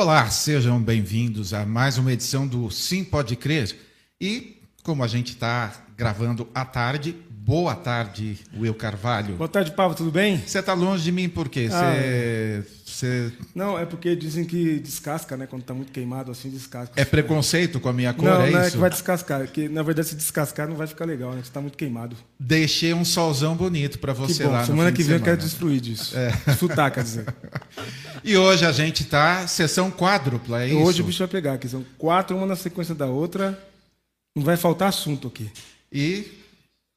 Olá, sejam bem-vindos a mais uma edição do Sim Pode Crer. E como a gente está gravando à tarde, boa tarde, Will Carvalho. Boa tarde, Pablo, tudo bem? Você está longe de mim por quê? Ah, Você, Não, é porque dizem que descasca, né? Quando tá muito queimado assim, descasca. é preconceito com a minha cor, Não, é não é isso? que vai descascar. Que, na verdade, se descascar não vai ficar legal, né? Você tá muito queimado. Deixei um solzão bonito para Que você bom, lá no semana que vem eu quero semana. destruir disso. Desfrutar, quer dizer. E hoje a gente está sessão quádrupla, é isso? Hoje o bicho vai pegar, que são quatro, uma na sequência da outra. Não vai faltar assunto aqui. E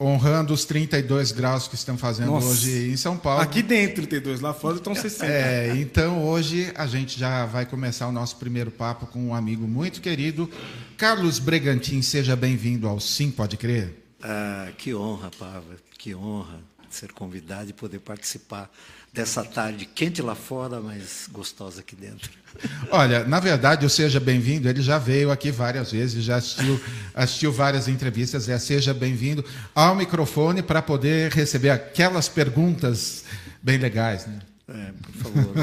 honrando os 32 graus que estão fazendo Nossa. hoje em São Paulo. Aqui dentro 32, lá fora estão 60. É, então hoje a gente já vai começar o nosso primeiro papo com um amigo muito querido, Carlos Bregantin. Seja bem-vindo ao Sim Pode Crer. Ah, que honra, Pava, que honra ser convidado e poder participar dessa tarde quente lá fora, mas gostosa aqui dentro. Olha, na verdade, o Seja Bem-vindo, ele já veio aqui várias vezes, já assistiu, assistiu várias entrevistas, é Seja Bem-vindo ao microfone para poder receber aquelas perguntas bem legais, né? É, por favor,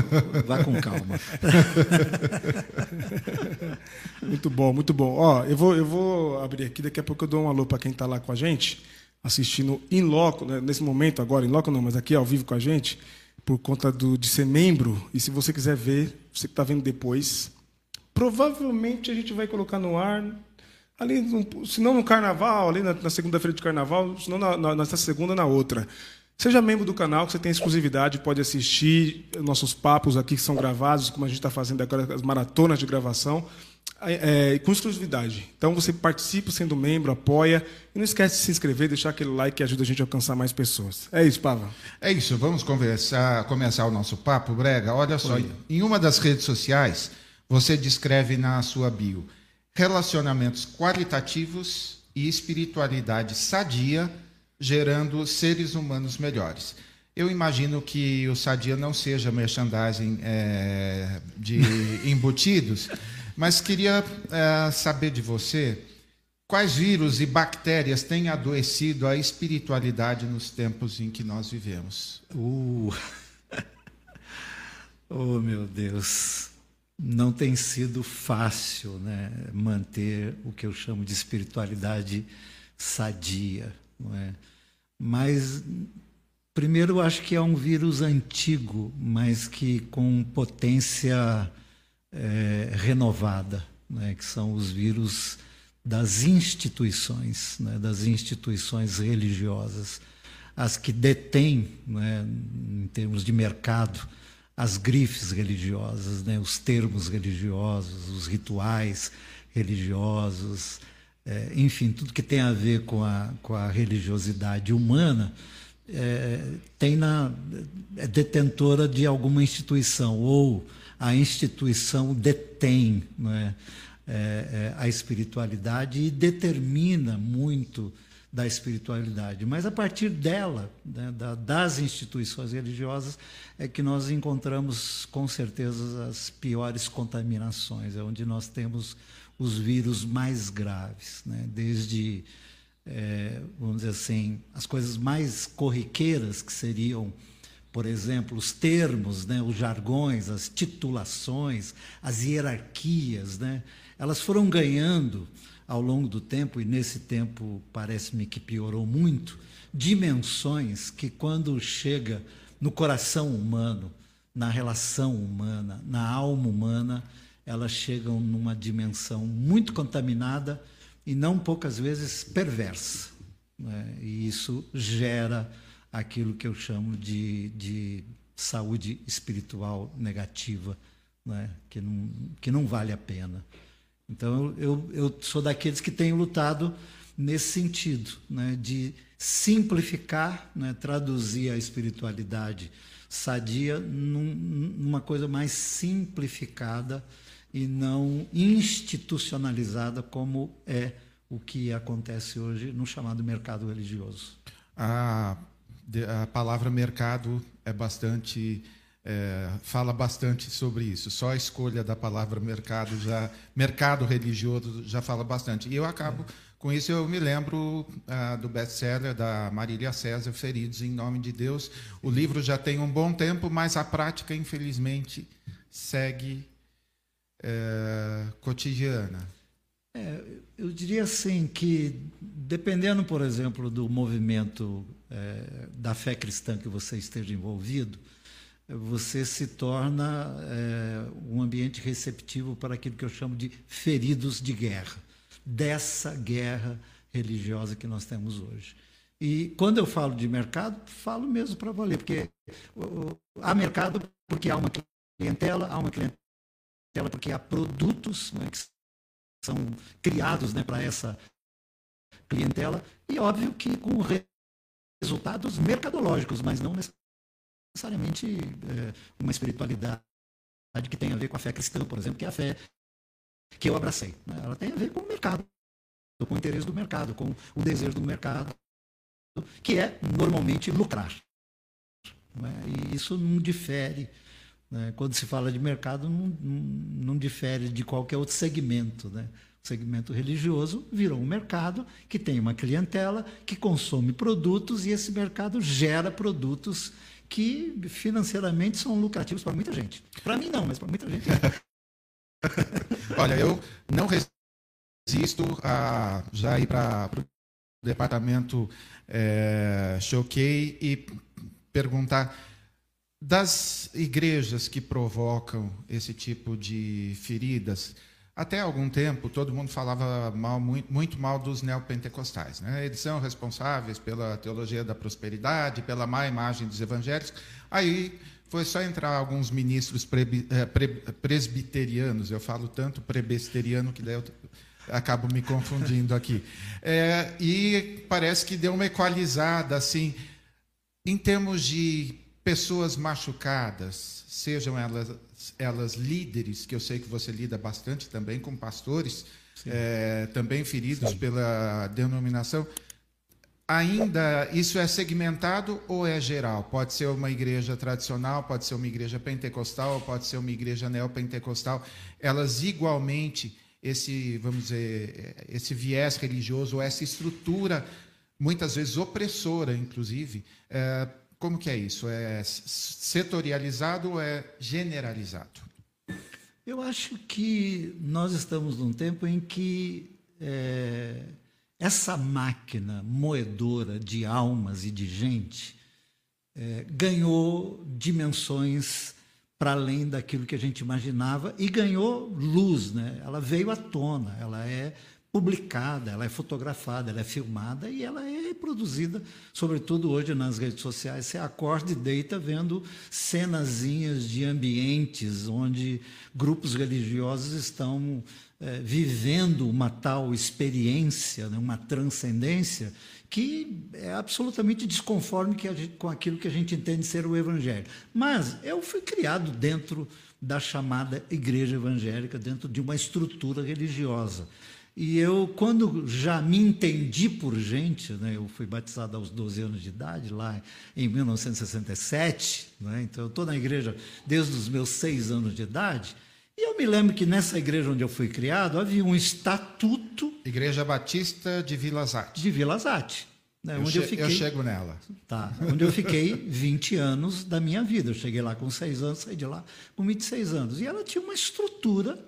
vá com calma. Muito bom, muito bom. Ó, eu vou, eu vou abrir aqui, daqui a pouco eu dou um alô para quem está lá com a gente, assistindo em loco, né, nesse momento agora, em loco não, mas aqui ao vivo com a gente, por conta do, de ser membro. E se você quiser ver, você que está vendo depois, provavelmente a gente vai colocar no ar, ali, no, se não no carnaval, ali na, na segunda-feira de carnaval, se não na, nessa segunda, na outra. Seja membro do canal, que você tem exclusividade, pode assistir nossos papos aqui que são gravados, como a gente está fazendo agora, as maratonas de gravação, é, é, com exclusividade. Então você participa sendo membro, apoia, e não esquece de se inscrever, deixar aquele like que ajuda a gente a alcançar mais pessoas. É isso, Pava. É isso, vamos conversar, começar o nosso papo, Brega. Olha só, em uma das redes sociais, você descreve na sua bio relacionamentos qualitativos e espiritualidade sadia, gerando seres humanos melhores. Eu imagino que o sadia não seja merchandising é, de embutidos, mas queria é, saber de você quais vírus e bactérias têm adoecido a espiritualidade nos tempos em que nós vivemos. Uh. Oh, meu Deus. Não tem sido fácil né, manter o que eu chamo de espiritualidade sadia. Não é? Mas, primeiro, eu acho que é um vírus antigo, mas que com potência é, renovada, né, que são os vírus das instituições, né, das instituições religiosas, as que detêm, né, em termos de mercado, as grifes religiosas, né, os termos religiosos, os rituais religiosos, é, enfim, tudo que tem a ver com a, com a religiosidade humana é, tem na, é detentora de alguma instituição, ou a instituição detém né, é, a espiritualidade e determina muito da espiritualidade. Mas a partir dela, né, da, das instituições religiosas, é que nós encontramos com certeza as piores contaminações, é onde nós temos os vírus mais graves, né, desde, é, vamos dizer assim, as coisas mais corriqueiras que seriam por exemplo, os termos, né, os jargões, as titulações, as hierarquias, né, elas foram ganhando ao longo do tempo, e nesse tempo parece-me que piorou muito, dimensões que, quando chega no coração humano, na relação humana, na alma humana, elas chegam numa dimensão muito contaminada e não poucas vezes perversa. Né? E isso gera aquilo que eu chamo de, de saúde espiritual negativa, né? que, não, que não vale a pena. Então, eu, eu sou daqueles que tenho lutado nesse sentido, né? de simplificar, né? traduzir a espiritualidade sadia num, numa coisa mais simplificada e não institucionalizada como é o que acontece hoje no chamado mercado religioso. A, a palavra mercado é bastante é, fala bastante sobre isso. Só a escolha da palavra mercado já mercado religioso já fala bastante. E eu acabo com isso eu me lembro ah, do best-seller da Marília César Feridos em nome de Deus. O livro já tem um bom tempo, mas a prática infelizmente segue é, cotidiana? É, eu diria assim que, dependendo, por exemplo, do movimento é, da fé cristã que você esteja envolvido, você se torna é, um ambiente receptivo para aquilo que eu chamo de feridos de guerra, dessa guerra religiosa que nós temos hoje. E quando eu falo de mercado, falo mesmo para valer, porque há mercado porque há uma clientela, há uma clientela porque há produtos né, que são criados né, para essa clientela, e óbvio que com resultados mercadológicos, mas não necessariamente é, uma espiritualidade que tem a ver com a fé cristã, por exemplo, que é a fé que eu abracei. Né? Ela tem a ver com o mercado, com o interesse do mercado, com o desejo do mercado, que é normalmente lucrar. Né? E isso não difere. Né? Quando se fala de mercado, não, não, não, difere de qualquer outro segmento. Né? Segmento religioso virou um mercado que tem uma clientela que consome produtos e esse mercado gera produtos que financeiramente são lucrativos para muita gente. Para mim não, mas para muita gente. Olha, eu não resisto a já ir para o departamento é, Choquei e perguntar das igrejas que provocam esse tipo de feridas. Até algum tempo, todo mundo falava mal, muito, mal dos neopentecostais. Né? Eles são responsáveis pela teologia da prosperidade, pela má imagem dos evangélicos. Aí foi só entrar alguns ministros eh, presbiterianos, eu falo tanto presbiteriano que daí eu acabo me confundindo aqui. É, e parece que deu uma equalizada, assim, em termos de pessoas machucadas, sejam elas, elas líderes, que eu sei que você lida bastante também com pastores, é, também feridos Sim. pela denominação. Ainda isso é segmentado ou é geral? Pode ser uma igreja tradicional, pode ser uma igreja pentecostal, pode ser uma igreja neopentecostal. Elas igualmente esse, vamos dizer, esse viés religioso, essa estrutura, muitas vezes opressora, inclusive. É, como que é isso? É setorializado ou é generalizado? Eu acho que nós estamos num tempo em que é, essa máquina moedora de almas e de gente é, ganhou dimensões para além daquilo que a gente imaginava e ganhou luz, né? Ela veio à tona, ela é publicada, ela é fotografada, ela é filmada e ela é reproduzida, sobretudo hoje nas redes sociais. Você acorda e deita vendo cenazinhas de ambientes onde grupos religiosos estão é, vivendo uma tal experiência, né, uma transcendência que é absolutamente desconforme gente, com aquilo que a gente entende ser o Evangelho. Mas eu fui criado dentro da chamada igreja evangélica, dentro de uma estrutura religiosa. E eu, quando já me entendi por gente, né, eu fui batizado aos 12 anos de idade, lá em 1967, né, então eu estou na igreja desde os meus seis anos de idade, e eu me lembro que nessa igreja onde eu fui criado havia um estatuto. Igreja Batista de Vila Zate. De Vila Zate. Né, eu, onde eu, fiquei, eu chego nela. Tá, onde eu fiquei 20 anos da minha vida. Eu cheguei lá com 6 anos, saí de lá com 26 anos. E ela tinha uma estrutura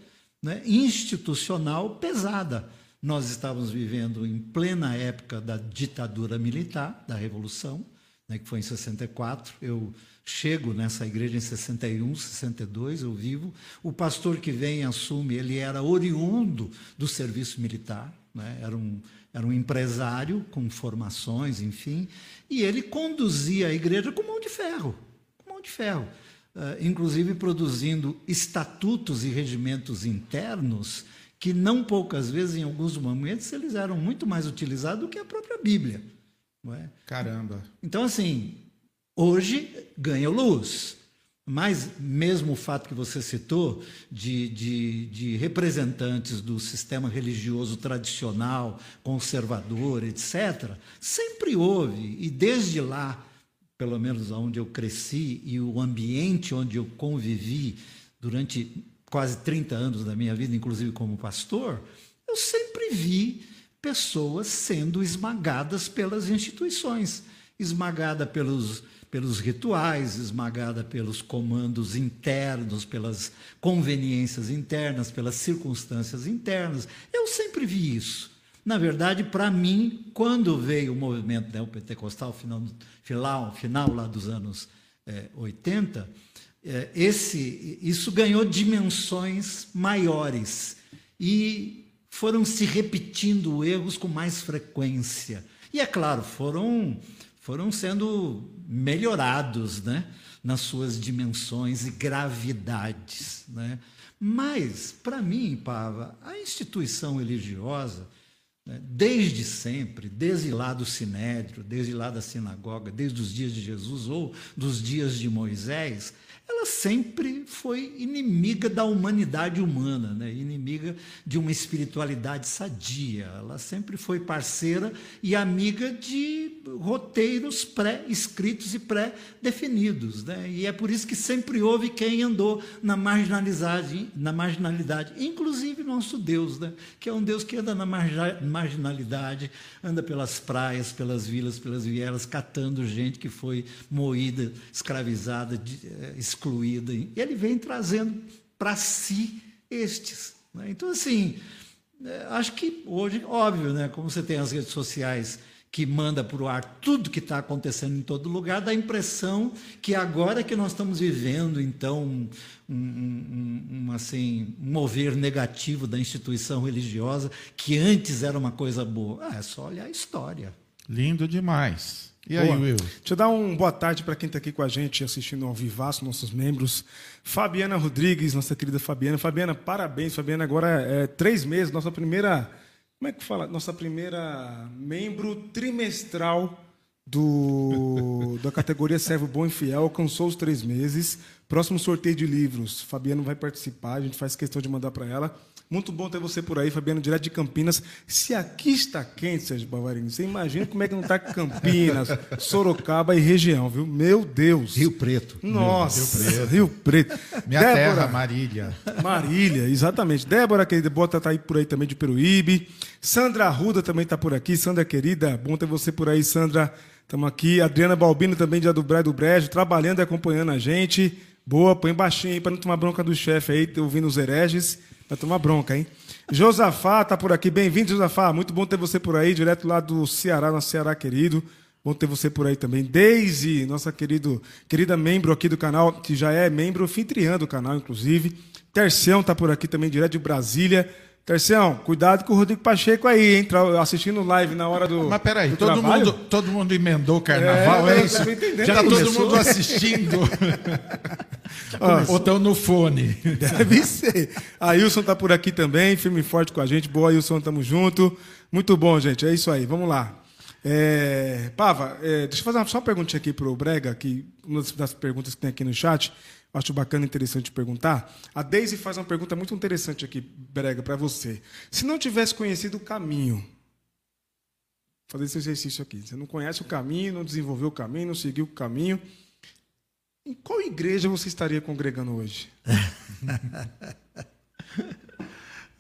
né, institucional pesada. Nós estávamos vivendo em plena época da ditadura militar, da Revolução, né, que foi em 64. Eu chego nessa igreja em 61, 62, eu vivo. O pastor que vem assume, ele era oriundo do serviço militar, né? era, um, era um empresário com formações, enfim, e ele conduzia a igreja com mão de ferro, com mão de ferro. Uh, inclusive produzindo estatutos e regimentos internos que não poucas vezes, em alguns momentos, eles eram muito mais utilizados do que a própria Bíblia. Não é? Caramba. Então, assim, Hoje ganha luz. Mas mesmo o fato que você citou de, de, de, representantes do sistema religioso tradicional, conservador, etc., sempre houve, e desde lá, pelo menos onde eu cresci e o ambiente onde eu convivi durante quase 30 anos da minha vida, inclusive como pastor, eu sempre vi pessoas sendo esmagadas pelas instituições esmagada pelos, pelos rituais, esmagada pelos comandos internos, pelas conveniências internas, pelas circunstâncias internas. Eu sempre vi isso. Na verdade, para mim, quando veio o movimento neopentecostal, final, final, final lá dos anos é, 80, é, esse, isso ganhou dimensões maiores e foram se repetindo erros com mais frequência. E é claro, foram, foram sendo melhorados né, nas suas dimensões e gravidades. Né? Mas, para mim, Pava, a instituição religiosa né? Desde sempre, desde lá do Sinédrio, desde lá da sinagoga, desde os dias de Jesus ou dos dias de Moisés, ela sempre foi inimiga da humanidade humana, né? inimiga de uma espiritualidade sadia. Ela sempre foi parceira e amiga de roteiros pré-escritos e pré-definidos. Né? E é por isso que sempre houve quem andou na marginalidade, na marginalidade, inclusive nosso Deus, né? que é um Deus que anda na marginalidade, anda pelas praias, pelas vilas, pelas vielas, catando gente que foi moída, escravizada, eh, excluída. Ele vem trazendo para si estes. Né? Então, assim, é, acho que hoje, óbvio, né? como você tem as redes sociais que manda para o ar tudo que está acontecendo em todo lugar, dá a impressão que agora que nós estamos vivendo, então, um, um, um, assim, um mover negativo da instituição religiosa, que antes era uma coisa boa. Ah, é só olhar a história. Lindo demais. E aí, Will? Deixa eu dar uma boa tarde para quem está aqui com a gente assistindo ao Vivaço, nossos membros. Fabiana Rodrigues, nossa querida Fabiana. Fabiana, parabéns. Fabiana, agora é três meses, nossa primeira. Como é que fala? Nossa primeira membro trimestral do, da categoria Servo Bom e Fiel. Alcançou os três meses. Próximo sorteio de livros. Fabiana vai participar, a gente faz questão de mandar para ela. Muito bom ter você por aí, Fabiano, direto de Campinas. Se aqui está quente, Sérgio Bavarini, você imagina como é que não está Campinas, Sorocaba e região, viu? Meu Deus. Rio Preto. Nossa, Rio Preto. Rio Preto. Minha Débora, terra, Marília. Marília, exatamente. Débora, querida, bota tá aí por aí também de Peruíbe. Sandra Arruda também está por aqui. Sandra, querida, bom ter você por aí, Sandra. Estamos aqui. Adriana Balbino também de Adubrai do Brejo, trabalhando e acompanhando a gente. Boa, põe baixinho aí para não tomar bronca do chefe aí, ouvindo os hereges. Vai tomar bronca, hein? Josafá tá por aqui. Bem-vindo, Josafá. Muito bom ter você por aí, direto lá do Ceará, nosso Ceará querido. Bom ter você por aí também. Daisy, nossa querido, querida membro aqui do canal, que já é membro anfitriã do canal, inclusive. Tercião tá por aqui também, direto de Brasília. Tercião, cuidado com o Rodrigo Pacheco aí, hein? Assistindo live na hora do. Mas peraí, todo mundo, todo mundo emendou o carnaval, é, é isso? Já tá todo mundo assistindo. Ou estão no fone. Deve ser. A Wilson tá por aqui também, firme e forte com a gente. Boa, Wilson, tamo junto. Muito bom, gente. É isso aí, vamos lá. É, Pava, é, deixa eu fazer só uma perguntinha aqui para o Brega, que uma das perguntas que tem aqui no chat acho bacana e interessante perguntar. A Daisy faz uma pergunta muito interessante aqui, Brega, para você. Se não tivesse conhecido o caminho, fazer esse exercício aqui. Você não conhece o caminho, não desenvolveu o caminho, não seguiu o caminho. Em qual igreja você estaria congregando hoje?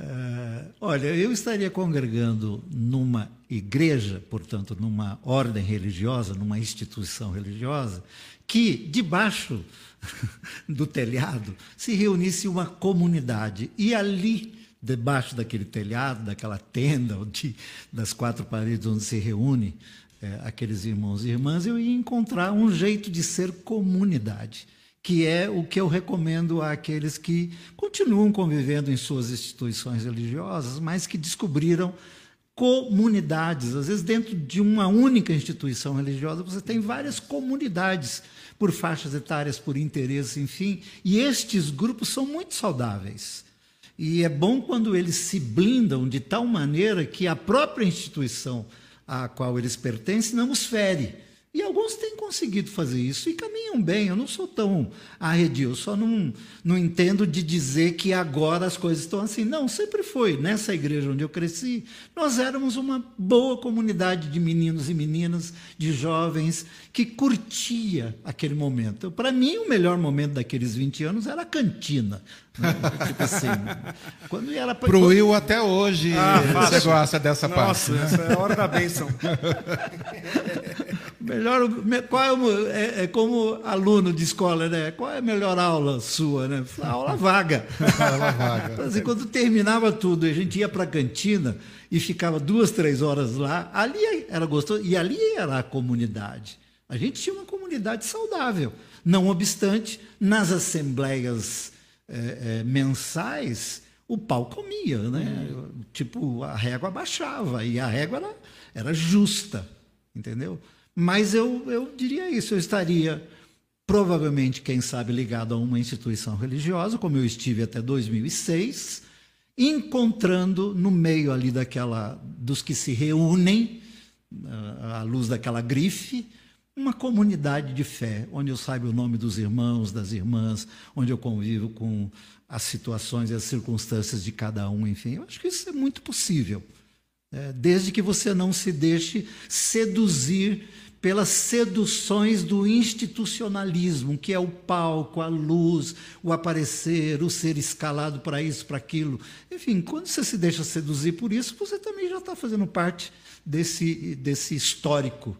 uh, olha, eu estaria congregando numa igreja, portanto, numa ordem religiosa, numa instituição religiosa, que debaixo do telhado se reunisse uma comunidade. E ali, debaixo daquele telhado, daquela tenda, de, das quatro paredes onde se reúne é, aqueles irmãos e irmãs, eu ia encontrar um jeito de ser comunidade, que é o que eu recomendo àqueles que continuam convivendo em suas instituições religiosas, mas que descobriram comunidades. Às vezes, dentro de uma única instituição religiosa, você tem várias comunidades por faixas etárias, por interesses, enfim. E estes grupos são muito saudáveis. E é bom quando eles se blindam de tal maneira que a própria instituição à qual eles pertencem não os fere. E alguns têm conseguido fazer isso e caminham bem. Eu não sou tão arredio, eu só não, não entendo de dizer que agora as coisas estão assim. Não, sempre foi. Nessa igreja onde eu cresci, nós éramos uma boa comunidade de meninos e meninas, de jovens, que curtia aquele momento. Para mim, o melhor momento daqueles 20 anos era a cantina. Né? tipo assim, quando era Pro quando... Will até hoje. Ah, você gosta dessa Nossa, parte. Nossa, né? essa é a hora da bênção. melhor, qual é, é, é, como aluno de escola, né? Qual é a melhor aula sua, né? A aula vaga. aula vaga. Assim, quando terminava tudo, a gente ia para a cantina e ficava duas, três horas lá. Ali era gostoso e ali era a comunidade. A gente tinha uma comunidade saudável. Não obstante, nas assembleias é, é, mensais, o pau comia, né? Uhum. Tipo, a régua baixava e a régua era, era justa, entendeu? Mas eu, eu diria isso, eu estaria provavelmente, quem sabe, ligado a uma instituição religiosa, como eu estive até 2006, encontrando no meio ali daquela dos que se reúnem à luz daquela grife, uma comunidade de fé, onde eu saiba o nome dos irmãos, das irmãs, onde eu convivo com as situações e as circunstâncias de cada um, enfim. Eu acho que isso é muito possível, né? desde que você não se deixe seduzir pelas seduções do institucionalismo, que é o palco, a luz, o aparecer, o ser escalado para isso, para aquilo. Enfim, quando você se deixa seduzir por isso, você também já está fazendo parte desse, desse histórico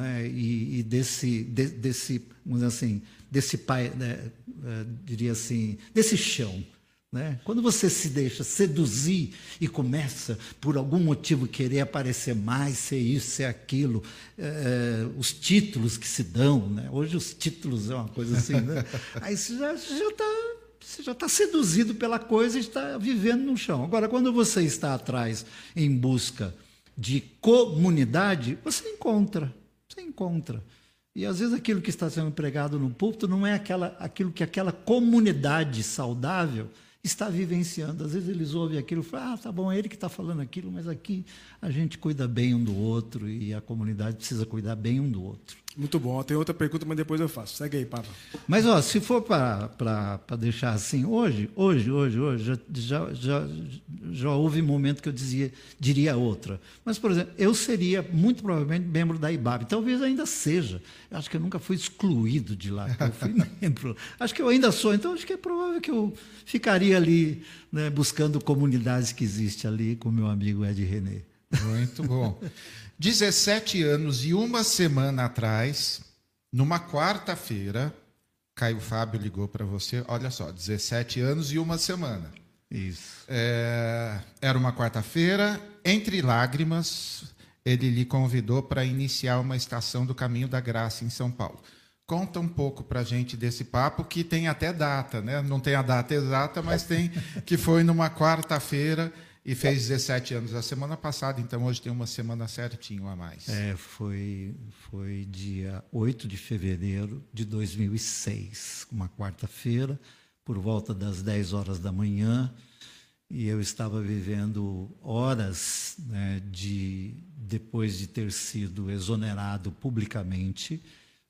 é? e, e, desse, de, desse, vamos dizer assim, desse pai, né? uh, diria assim, desse chão. Né? Quando você se deixa seduzir e começa, por algum motivo, querer aparecer mais, ser isso, ser aquilo, é, os títulos que se dão, né? hoje os títulos é uma coisa assim, né? aí você já está você já está seduzido pela coisa e está vivendo no chão. Agora, quando você está atrás em busca de comunidade, você encontra, você encontra. E às vezes aquilo que está sendo pregado no púlpito não é aquela, aquilo que aquela comunidade saudável está vivenciando. Às vezes eles ouvem aquilo e falam, ah, tá bom, é ele que está falando aquilo, mas aqui a gente cuida bem um do outro e a comunidade precisa cuidar bem um do outro. Muito bom. Tem outra pergunta, mas depois eu faço. Segue aí, Papa. Mas, ó, se for para deixar assim, hoje, hoje, hoje, hoje, já, já, já, já houve momento que eu dizia, diria outra. Mas, por exemplo, eu seria muito provavelmente membro da IBAB. Talvez ainda seja. Eu acho que eu nunca fui excluído de lá. Eu fui membro. Acho que eu ainda sou. Então, acho que é provável que eu ficaria ali né, buscando comunidades que existem ali com meu amigo Ed René. Muito bom. 17 anos e uma semana atrás, numa quarta-feira, Caio Fábio ligou para você. Olha só, 17 anos e uma semana. Isso. É, era uma quarta-feira, entre lágrimas, ele lhe convidou para iniciar uma estação do Caminho da Graça em São Paulo. Conta um pouco para a gente desse papo, que tem até data, né? Não tem a data exata, mas tem que foi numa quarta-feira e fez 17 anos a semana passada, então hoje tem uma semana certinho a mais. É, foi, foi dia 8 de fevereiro de 2006, uma quarta-feira, por volta das 10 horas da manhã, e eu estava vivendo horas né, de depois de ter sido exonerado publicamente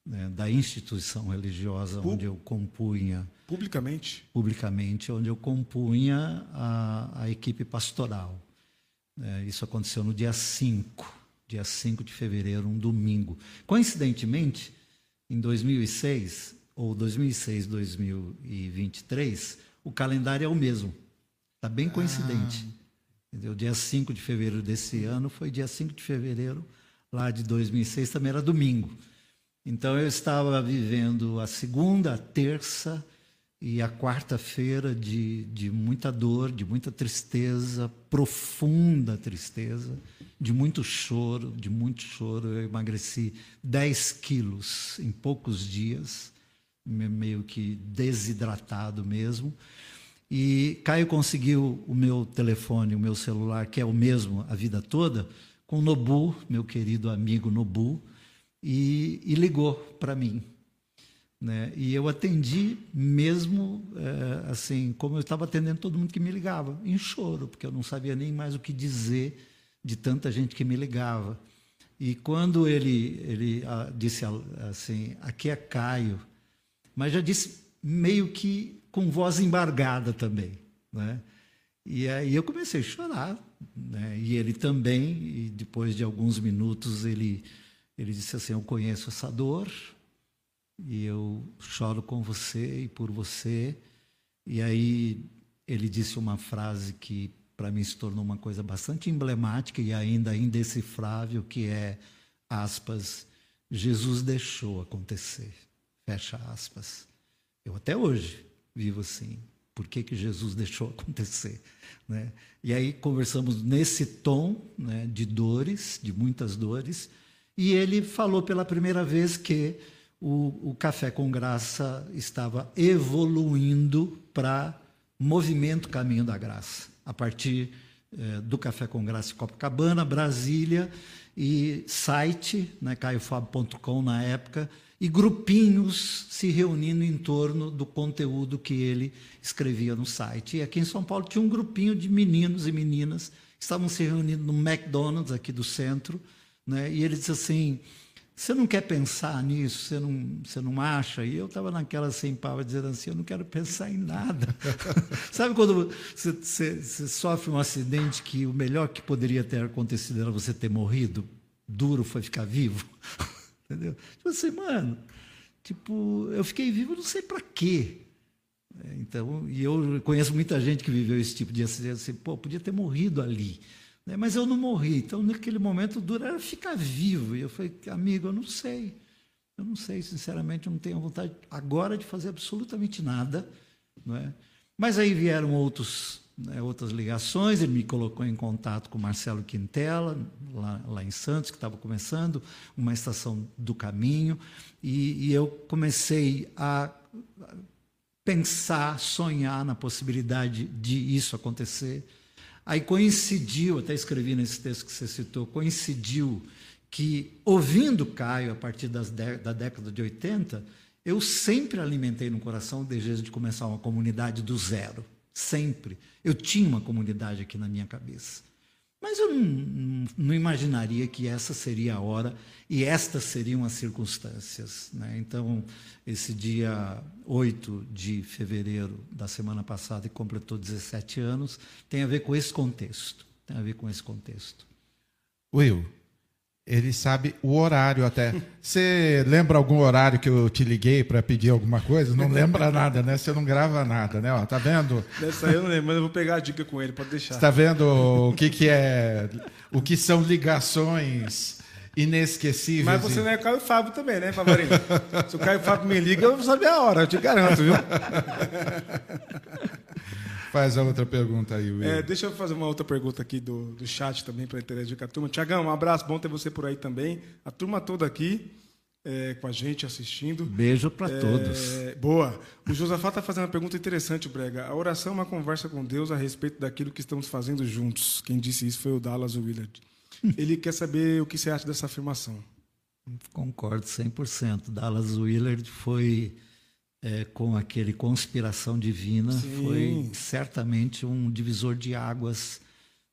né, da instituição religiosa onde eu compunha publicamente? Publicamente onde eu compunha a, a equipe pastoral. É, isso aconteceu no dia 5 dia 5 de fevereiro um domingo. Coincidentemente em 2006 ou 2006 2023 o calendário é o mesmo. Está bem coincidente. Ah. Entendeu? dia 5 de fevereiro desse ano foi dia 5 de fevereiro lá de 2006 também era domingo. Então eu estava vivendo a segunda, a terça e a quarta-feira de, de muita dor, de muita tristeza, profunda tristeza, de muito choro, de muito choro. Eu emagreci 10 quilos em poucos dias, meio que desidratado mesmo. E Caio conseguiu o meu telefone, o meu celular, que é o mesmo a vida toda, com o Nobu, meu querido amigo Nobu, e, e ligou para mim. Né? E eu atendi mesmo é, assim, como eu estava atendendo todo mundo que me ligava, em choro, porque eu não sabia nem mais o que dizer de tanta gente que me ligava. E quando ele, ele ah, disse assim, aqui é Caio, mas já disse meio que com voz embargada também. Né? E aí eu comecei a chorar, né? e ele também, e depois de alguns minutos ele ele disse assim: Eu conheço essa dor e eu choro com você e por você. E aí ele disse uma frase que para mim se tornou uma coisa bastante emblemática e ainda indecifrável, que é aspas, Jesus deixou acontecer. Fecha aspas. Eu até hoje vivo assim. Por que, que Jesus deixou acontecer? Né? E aí conversamos nesse tom né, de dores, de muitas dores, e ele falou pela primeira vez que o, o Café com Graça estava evoluindo para movimento Caminho da Graça, a partir eh, do Café com Graça Copacabana, Brasília, e site, né, caiofab.com na época, e grupinhos se reunindo em torno do conteúdo que ele escrevia no site. E aqui em São Paulo tinha um grupinho de meninos e meninas que estavam se reunindo no McDonald's aqui do centro, né? e ele disse assim, você não quer pensar nisso? Você não, você não acha? E eu estava naquela sem pava dizendo assim: eu não quero pensar em nada. Sabe quando você, você, você, sofre um acidente que o melhor que poderia ter acontecido era você ter morrido? Duro foi ficar vivo. Entendeu? Tipo assim, mano, tipo, eu fiquei vivo não sei para quê. É, então, e eu conheço muita gente que viveu esse tipo de acidente, assim, pô, podia ter morrido ali. Né? Mas eu não morri. Então, naquele momento, o duro era ficar vivo. E eu falei, amigo, eu não sei. Eu não sei, sinceramente, eu não tenho vontade agora de fazer absolutamente nada. Não é? Mas aí vieram outros, né, outras ligações, ele me colocou em contato com Marcelo Quintela, lá, lá em Santos, que estava começando uma estação do caminho, e, e eu comecei a pensar, sonhar na possibilidade de isso acontecer. Aí coincidiu, até escrevi nesse texto que você citou, coincidiu que, ouvindo Caio a partir da década de 80, eu sempre alimentei no coração o desejo de começar uma comunidade do zero. Sempre. Eu tinha uma comunidade aqui na minha cabeça. Mas eu não, não, imaginaria que essa seria a hora e estas seriam as circunstâncias. Né? Então, esse dia 8 de fevereiro da semana passada, que completou 17 anos, tem a ver com esse contexto. Tem a ver com esse contexto. Will, ele sabe o horário até. Você lembra algum horário que eu te liguei para pedir alguma coisa? Não lembra nada, né? Você não grava nada, né? Ó, tá vendo? Dessa aí eu não lembro, mas eu vou pegar a dica com ele, pode deixar. Está vendo o que, que é, o que são ligações inesquecíveis? Mas você não é Caio Fábio também, né, Favarinho? Se o Caio Fábio me liga, eu vou saber a hora, eu te garanto, viu? Faz a outra pergunta aí, Will. É, deixa eu fazer uma outra pergunta aqui do, do chat também para interagir com a turma. Tiagão, um abraço, bom ter você por aí também. A turma toda aqui é, com a gente assistindo. Beijo para é, todos. Boa. O Josafá está fazendo uma pergunta interessante, Brega. A oração é uma conversa com Deus a respeito daquilo que estamos fazendo juntos. Quem disse isso foi o Dallas Willard. Ele quer saber o que você acha dessa afirmação. Concordo 100%. Dallas Willard foi é, com aquele conspiração divina Sim. foi certamente um divisor de águas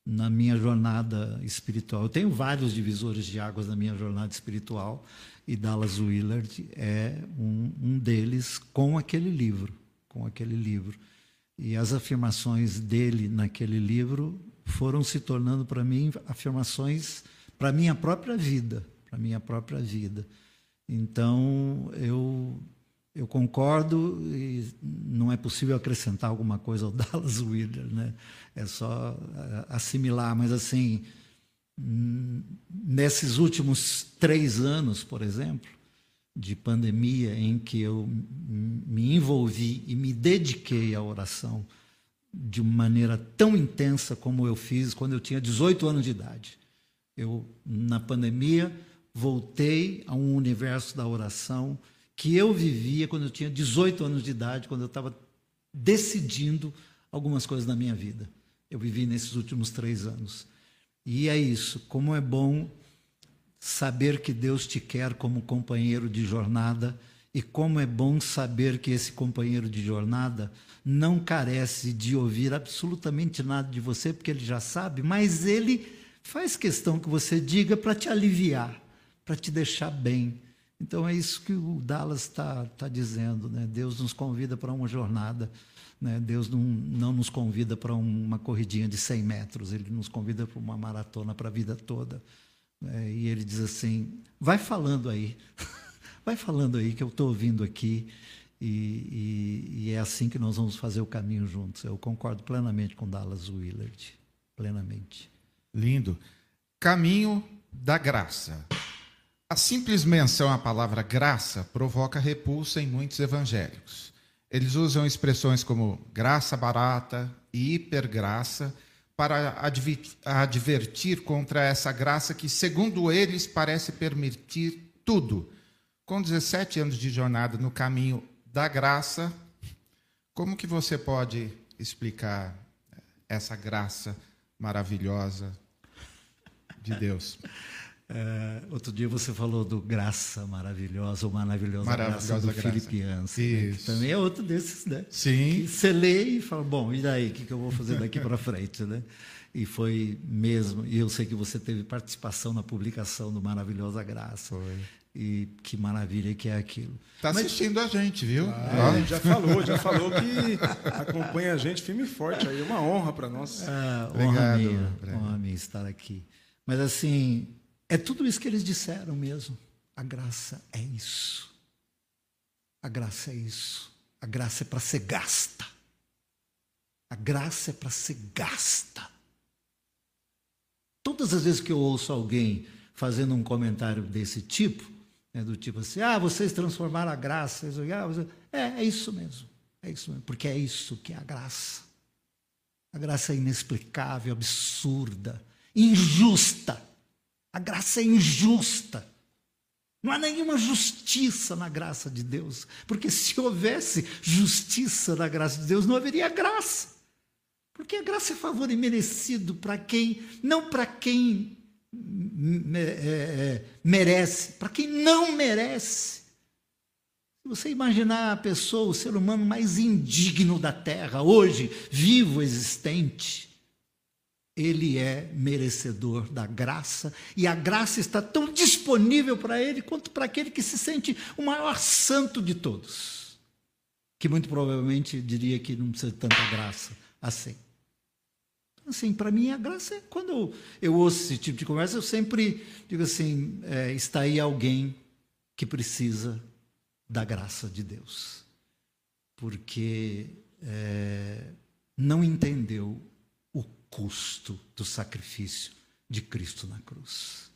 na minha jornada espiritual. Eu tenho vários divisores de águas na minha jornada espiritual e Dallas Willard é um, um deles com aquele livro, com aquele livro. E as afirmações dele naquele livro foram se tornando para mim afirmações para minha própria vida, para minha própria vida. Então eu eu concordo e não é possível acrescentar alguma coisa ao Dallas Willard, né? É só é, assimilar, mas assim, hum, nesses últimos três anos, por exemplo, de pandemia, em que eu me envolvi e me dediquei à oração de uma maneira tão intensa como eu fiz quando eu tinha 18 anos de idade. Eu, na pandemia, voltei a um universo da oração que eu vivia quando eu tinha 18 anos de idade, quando eu estava decidindo algumas coisas na minha vida. Eu vivi nesses últimos três anos. E é isso. Como é bom saber que Deus te quer como companheiro de jornada e como é bom saber que esse companheiro de jornada não carece de ouvir absolutamente nada de você, porque ele já sabe, mas ele faz questão que você diga para te aliviar, para te deixar bem então é isso que o Dallas está tá dizendo. Né? Deus nos convida para uma jornada. Né? Deus não, não nos convida para uma corridinha de 100 metros, Ele nos convida para uma maratona para a vida toda. Né? E Ele diz assim: vai falando aí, vai falando aí que eu estou ouvindo aqui. E, e, e, é assim que nós vamos fazer o caminho juntos. Eu concordo plenamente com Dallas Willard, plenamente. Lindo. Caminho da graça. A simples menção à palavra graça provoca repulsa em muitos evangélicos. Eles usam expressões como graça barata e hipergraça para advertir contra essa graça que, segundo eles, parece permitir tudo. Com 17 anos de jornada no caminho da graça, como que você pode explicar essa graça maravilhosa de Deus? É, outro dia você falou do graça maravilhosa, ou maravilhosa, maravilhosa graça do graça. Filipiança, né? que também é outro desses, né? Sim. Que você lê e fala, bom, e daí, o que, que eu vou fazer daqui para frente, né? E foi mesmo, e eu sei que você teve participação na publicação do Maravilhosa Graça. Foi. E que maravilha que é aquilo. Está assistindo a gente, viu? Ah, é, já falou, já falou que acompanha a gente firme e forte. Aí é uma honra para nós. Ah, Obrigado, honra minha, honra minha estar aqui. Mas assim, é tudo isso que eles disseram mesmo. A graça é isso. A graça é isso. A graça é para ser gasta. A graça é para ser gasta. Todas as vezes que eu ouço alguém fazendo um comentário desse tipo, né, do tipo assim, ah, vocês transformaram a graça. É, é isso mesmo. É isso mesmo. Porque é isso que é a graça. A graça é inexplicável, absurda, injusta. A graça é injusta. Não há nenhuma justiça na graça de Deus. Porque se houvesse justiça na graça de Deus, não haveria graça. Porque a graça é favor imerecido para quem, não para quem é, é, merece, para quem não merece. Se você imaginar a pessoa, o ser humano mais indigno da terra, hoje, vivo, existente, ele é merecedor da graça e a graça está tão disponível para ele quanto para aquele que se sente o maior santo de todos, que muito provavelmente diria que não precisa de tanta graça assim. Assim, para mim a graça é quando eu, eu, ouço esse tipo de conversa, eu sempre digo assim: é, está aí alguém que precisa da graça de Deus, porque é, não entendeu custo do sacrifício de Cristo na cruz.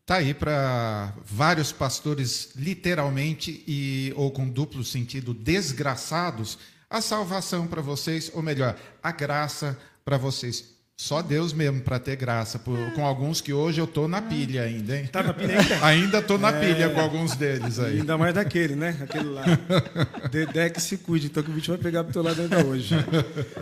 Está aí para vários pastores, literalmente e ou com duplo sentido, desgraçados, a salvação para vocês, ou melhor, a graça para vocês. Só Deus mesmo para ter graça. Por, com alguns que hoje eu tô na pilha ainda, hein? Tá na pilha ainda? ainda tô na é, pilha com alguns deles aí. Ainda mais daquele, né? Aquele lá. Dedé que se cuide, então que o bicho vai pegar pro teu lado ainda hoje.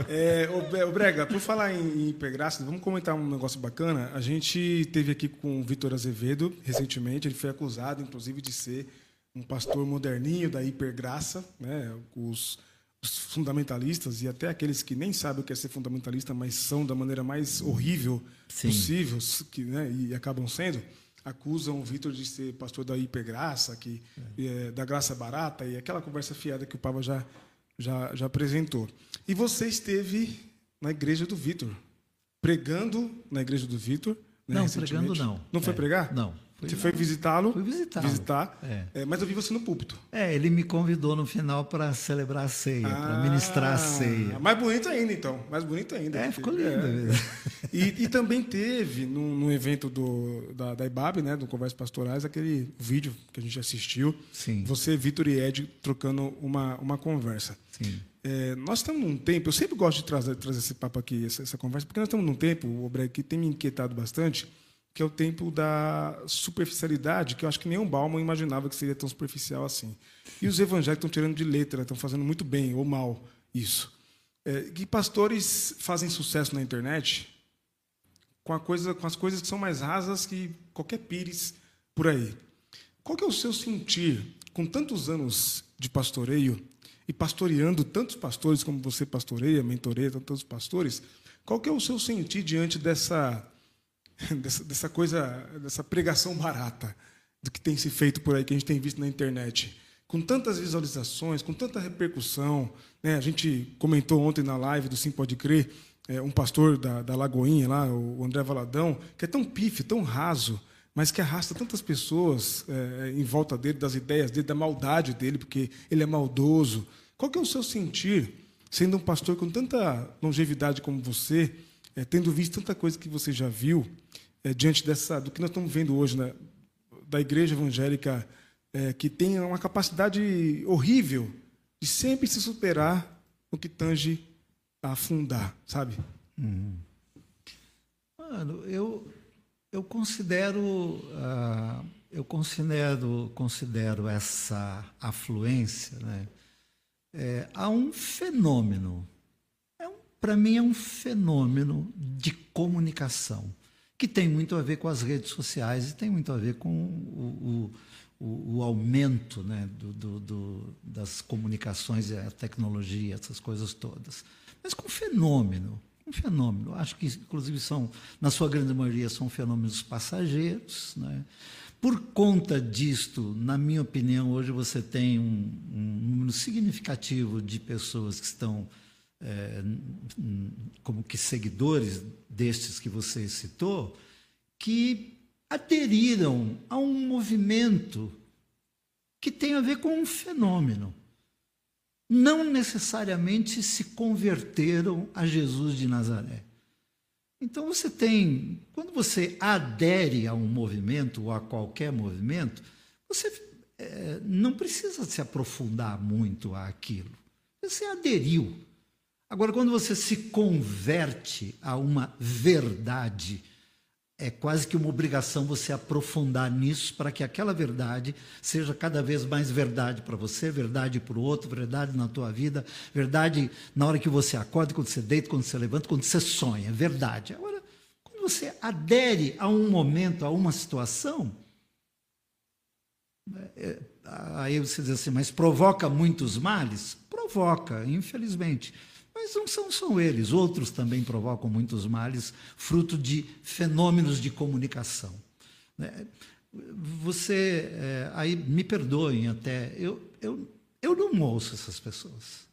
É, o Brega, por falar em, em hipergraça, vamos comentar um negócio bacana. A gente teve aqui com o Vitor Azevedo recentemente, ele foi acusado, inclusive, de ser um pastor moderninho da hipergraça, né? Os os fundamentalistas e até aqueles que nem sabem o que é ser fundamentalista, mas são da maneira mais horrível Sim. possível, que, né, e acabam sendo, acusam o Vitor de ser pastor da hipergraça, que é. É, da graça barata e aquela conversa fiada que o Papa já já, já apresentou. E você esteve na igreja do Vitor, pregando na igreja do Vitor. Né, não, pregando não. Não foi é, pregar? Não. Fui você foi visitá-lo? Fui visitá-lo. Visitar. É. É, mas eu vi você no púlpito. É, ele me convidou no final para celebrar a ceia, ah, para ministrar a ceia. Mais bonito ainda, então. Mais bonito ainda. É, ficou lindo. É. E, e, também teve, no, no evento do, da, da IBAB, né, do Conversas Pastorais, aquele vídeo que a gente assistiu. Sim. Você, Vitor e Ed trocando uma, uma conversa. Sim. É, nós estamos num tempo, eu sempre gosto de trazer, trazer esse papo aqui, essa, essa conversa, porque nós estamos num tempo, o que tem me inquietado bastante, que é o tempo da superficialidade, que eu acho que nenhum Bauman imaginava que seria tão superficial assim. E os evangélicos estão tirando de letra, estão fazendo muito bem ou mal isso. É, que pastores fazem sucesso na internet com, coisa, com as coisas que são mais rasas que qualquer pires por aí. Qual é o seu sentir, com tantos anos de pastoreio e pastoreando tantos pastores como você pastoreia, mentoreia tantos pastores, qual é o seu sentir diante dessa dessa, dessa coisa, dessa pregação barata do que tem se feito por aí, que a gente tem visto na internet. Com tantas visualizações, com tanta repercussão. Né? A gente comentou ontem na live do Sim Pode Crer, é, um pastor da, da Lagoinha, lá, o André Valadão, que é tão pife, tão raso, mas que arrasta tantas pessoas é, em volta dele, das ideias dele, da maldade dele, porque ele é maldoso. Qual que é o seu sentir, sendo um pastor com tanta longevidade como você, é, tendo visto tanta coisa que você já viu, é, diante dessa, do que nós estamos vendo hoje, né, da igreja evangélica é, que tem uma capacidade horrível de sempre se superar no que tange a afundar, sabe? Uhum. Mano, eu, eu considero uh, eu considero considero essa afluência, né? É, há um fenômeno, para mim é um fenômeno de comunicação que tem muito a ver com as redes sociais e tem muito a ver com o, o, o, o aumento né, do, do, do, das comunicações e a tecnologia, essas coisas todas. Mas com fenômeno, um fenômeno. Acho que, inclusive, são, na sua grande maioria, são fenômenos passageiros. Né? Por conta disto, na minha opinião, hoje você tem um, um número significativo de pessoas que estão é, como que seguidores destes que você citou, que aderiram a um movimento que tem a ver com um fenômeno. Não necessariamente se converteram a Jesus de Nazaré. Então você tem, quando você adere a um movimento ou a qualquer movimento, você é, não precisa se aprofundar muito àquilo. Você aderiu. Agora, quando você se converte a uma verdade, é quase que uma obrigação você aprofundar nisso para que aquela verdade seja cada vez mais verdade para você, verdade para o outro, verdade na tua vida, verdade na hora que você acorda, quando você deita, quando você levanta, quando você sonha, verdade. Agora, quando você adere a um momento, a uma situação, é, aí você diz assim, mas provoca muitos males? Provoca, infelizmente. Mas não são só eles, outros também provocam muitos males, fruto de fenômenos de comunicação. Né? Você, é, aí me perdoem até, eu, eu, eu não ouço essas pessoas.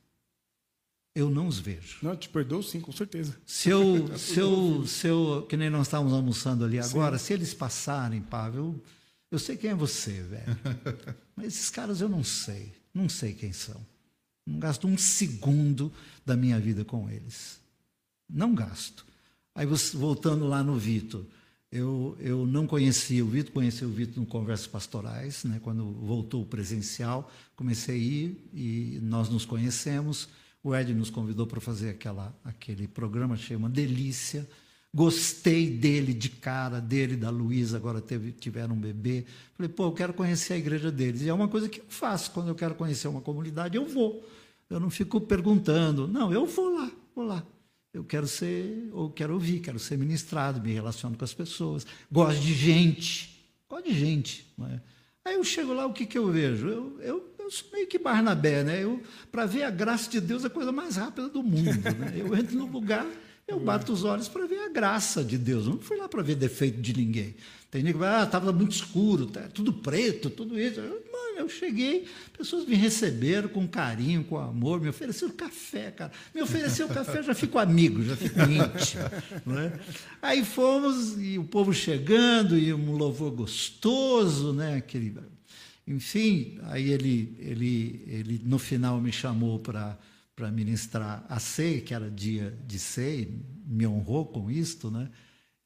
Eu não os vejo. Não, te perdoo sim, com certeza. Se eu, se eu, se eu que nem nós estávamos almoçando ali agora, sim. se eles passarem, Pavel, eu, eu sei quem é você, velho. Mas esses caras eu não sei, não sei quem são. Não gasto um segundo da minha vida com eles. Não gasto. Aí, voltando lá no Vitor, eu, eu não conhecia o Vitor, conheci o Vitor no Conversas Pastorais, né, quando voltou o presencial, comecei a ir e nós nos conhecemos. O Ed nos convidou para fazer aquela, aquele programa, chama Delícia. Gostei dele de cara, dele, da Luísa, agora teve, tiveram um bebê. Falei, pô, eu quero conhecer a igreja deles. E é uma coisa que eu faço. Quando eu quero conhecer uma comunidade, eu vou. Eu não fico perguntando. Não, eu vou lá, vou lá. Eu quero ser, ou quero ouvir, quero ser ministrado, me relaciono com as pessoas. Gosto de gente. Gosto de gente. É? Aí eu chego lá, o que, que eu vejo? Eu, eu, eu sou meio que Barnabé, né? Para ver a graça de Deus é a coisa mais rápida do mundo. Né? Eu entro no lugar eu bato os olhos para ver a graça de Deus. não fui lá para ver defeito de ninguém. Tem gente que vai, ah, estava muito escuro, tá, tudo preto, tudo isso. Eu, mano, eu cheguei, pessoas me receberam com carinho, com amor, me ofereceram café, cara. Me ofereceu café, já fico amigo, já fico íntimo. Né? Aí fomos, e o povo chegando, e um louvor gostoso, né? Aquele, enfim, aí ele, ele, ele no final me chamou para para ministrar a ceia, que era dia de ceia, me honrou com isto, né?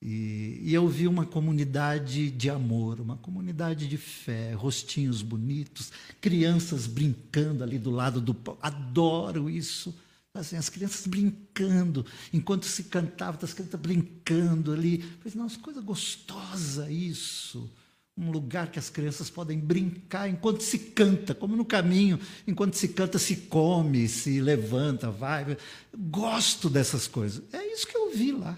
E, e, eu vi uma comunidade de amor, uma comunidade de fé, rostinhos bonitos, crianças brincando ali do lado do. Adoro isso. Assim, as crianças brincando, enquanto se cantava, as crianças brincando ali. Falei, nossa, coisa gostosa isso um lugar que as crianças podem brincar enquanto se canta, como no caminho, enquanto se canta, se come, se levanta, vai. Gosto dessas coisas. É isso que eu vi lá.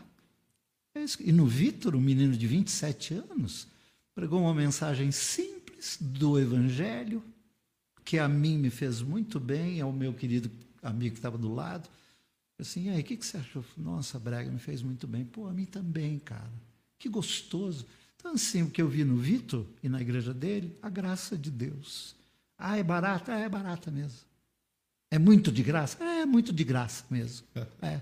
É e no Vitor, um menino de 27 anos, pregou uma mensagem simples do Evangelho, que a mim me fez muito bem, ao meu querido amigo que estava do lado. Assim, e aí, o que, que você achou? Nossa, Brega, me fez muito bem. Pô, a mim também, cara. Que gostoso. Então, assim, o que eu vi no Vitor e na igreja dele, a graça de Deus. Ah, é barata? É, é barata mesmo. É muito de graça? É, é muito de graça mesmo. É.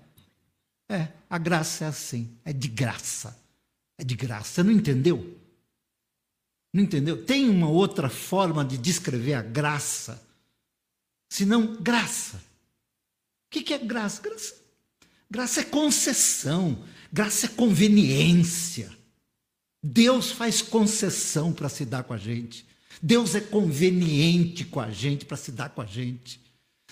É, a graça é assim, é de graça. É de graça. Você não entendeu? Não entendeu? Tem uma outra forma de descrever a graça, senão graça. O que é graça? Graça, graça é concessão, graça é conveniência. Deus faz concessão para se dar com a gente. Deus é conveniente com a gente para se dar com a gente.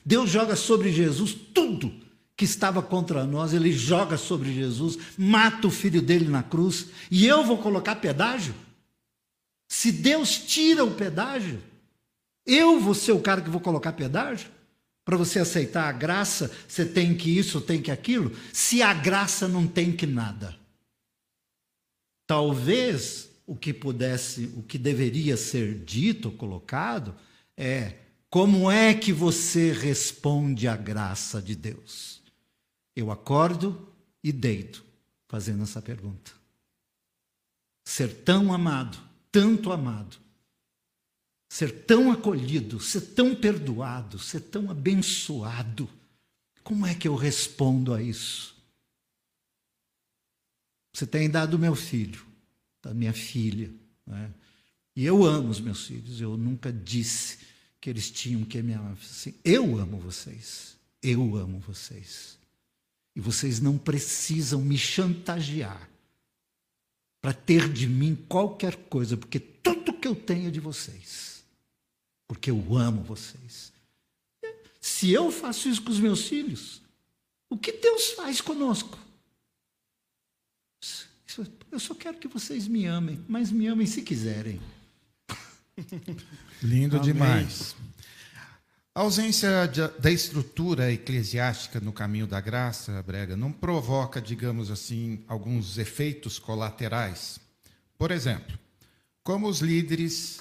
Deus joga sobre Jesus tudo que estava contra nós, ele joga sobre Jesus, mata o filho dele na cruz, e eu vou colocar pedágio? Se Deus tira o pedágio, eu vou ser o cara que vou colocar pedágio? Para você aceitar a graça, você tem que isso, tem que aquilo? Se a graça não tem que nada. Talvez o que pudesse, o que deveria ser dito, colocado, é como é que você responde à graça de Deus? Eu acordo e deito fazendo essa pergunta. Ser tão amado, tanto amado, ser tão acolhido, ser tão perdoado, ser tão abençoado, como é que eu respondo a isso? Você tem dado meu filho, da minha filha, né? e eu amo os meus filhos, eu nunca disse que eles tinham que me amar. Assim, eu amo vocês, eu amo vocês. E vocês não precisam me chantagear para ter de mim qualquer coisa, porque tudo que eu tenho é de vocês. Porque eu amo vocês. Se eu faço isso com os meus filhos, o que Deus faz conosco? Eu só quero que vocês me amem, mas me amem se quiserem. Lindo Amém. demais. A ausência de, da estrutura eclesiástica no caminho da graça, Brega, não provoca, digamos assim, alguns efeitos colaterais? Por exemplo, como os líderes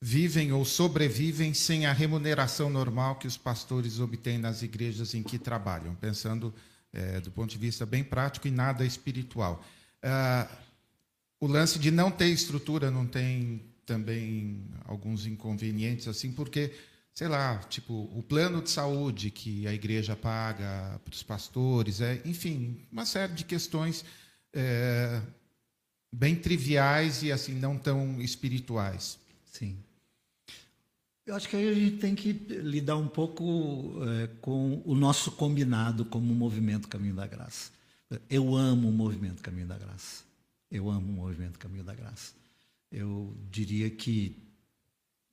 vivem ou sobrevivem sem a remuneração normal que os pastores obtêm nas igrejas em que trabalham, pensando é, do ponto de vista bem prático e nada espiritual. Ah, o lance de não ter estrutura não tem também alguns inconvenientes, assim, porque sei lá, tipo, o plano de saúde que a igreja paga para os pastores, é, enfim, uma série de questões é, bem triviais e assim não tão espirituais. Sim. Eu acho que aí a gente tem que lidar um pouco é, com o nosso combinado como movimento Caminho da Graça. Eu amo o movimento Caminho da Graça. Eu amo o movimento Caminho da Graça. Eu diria que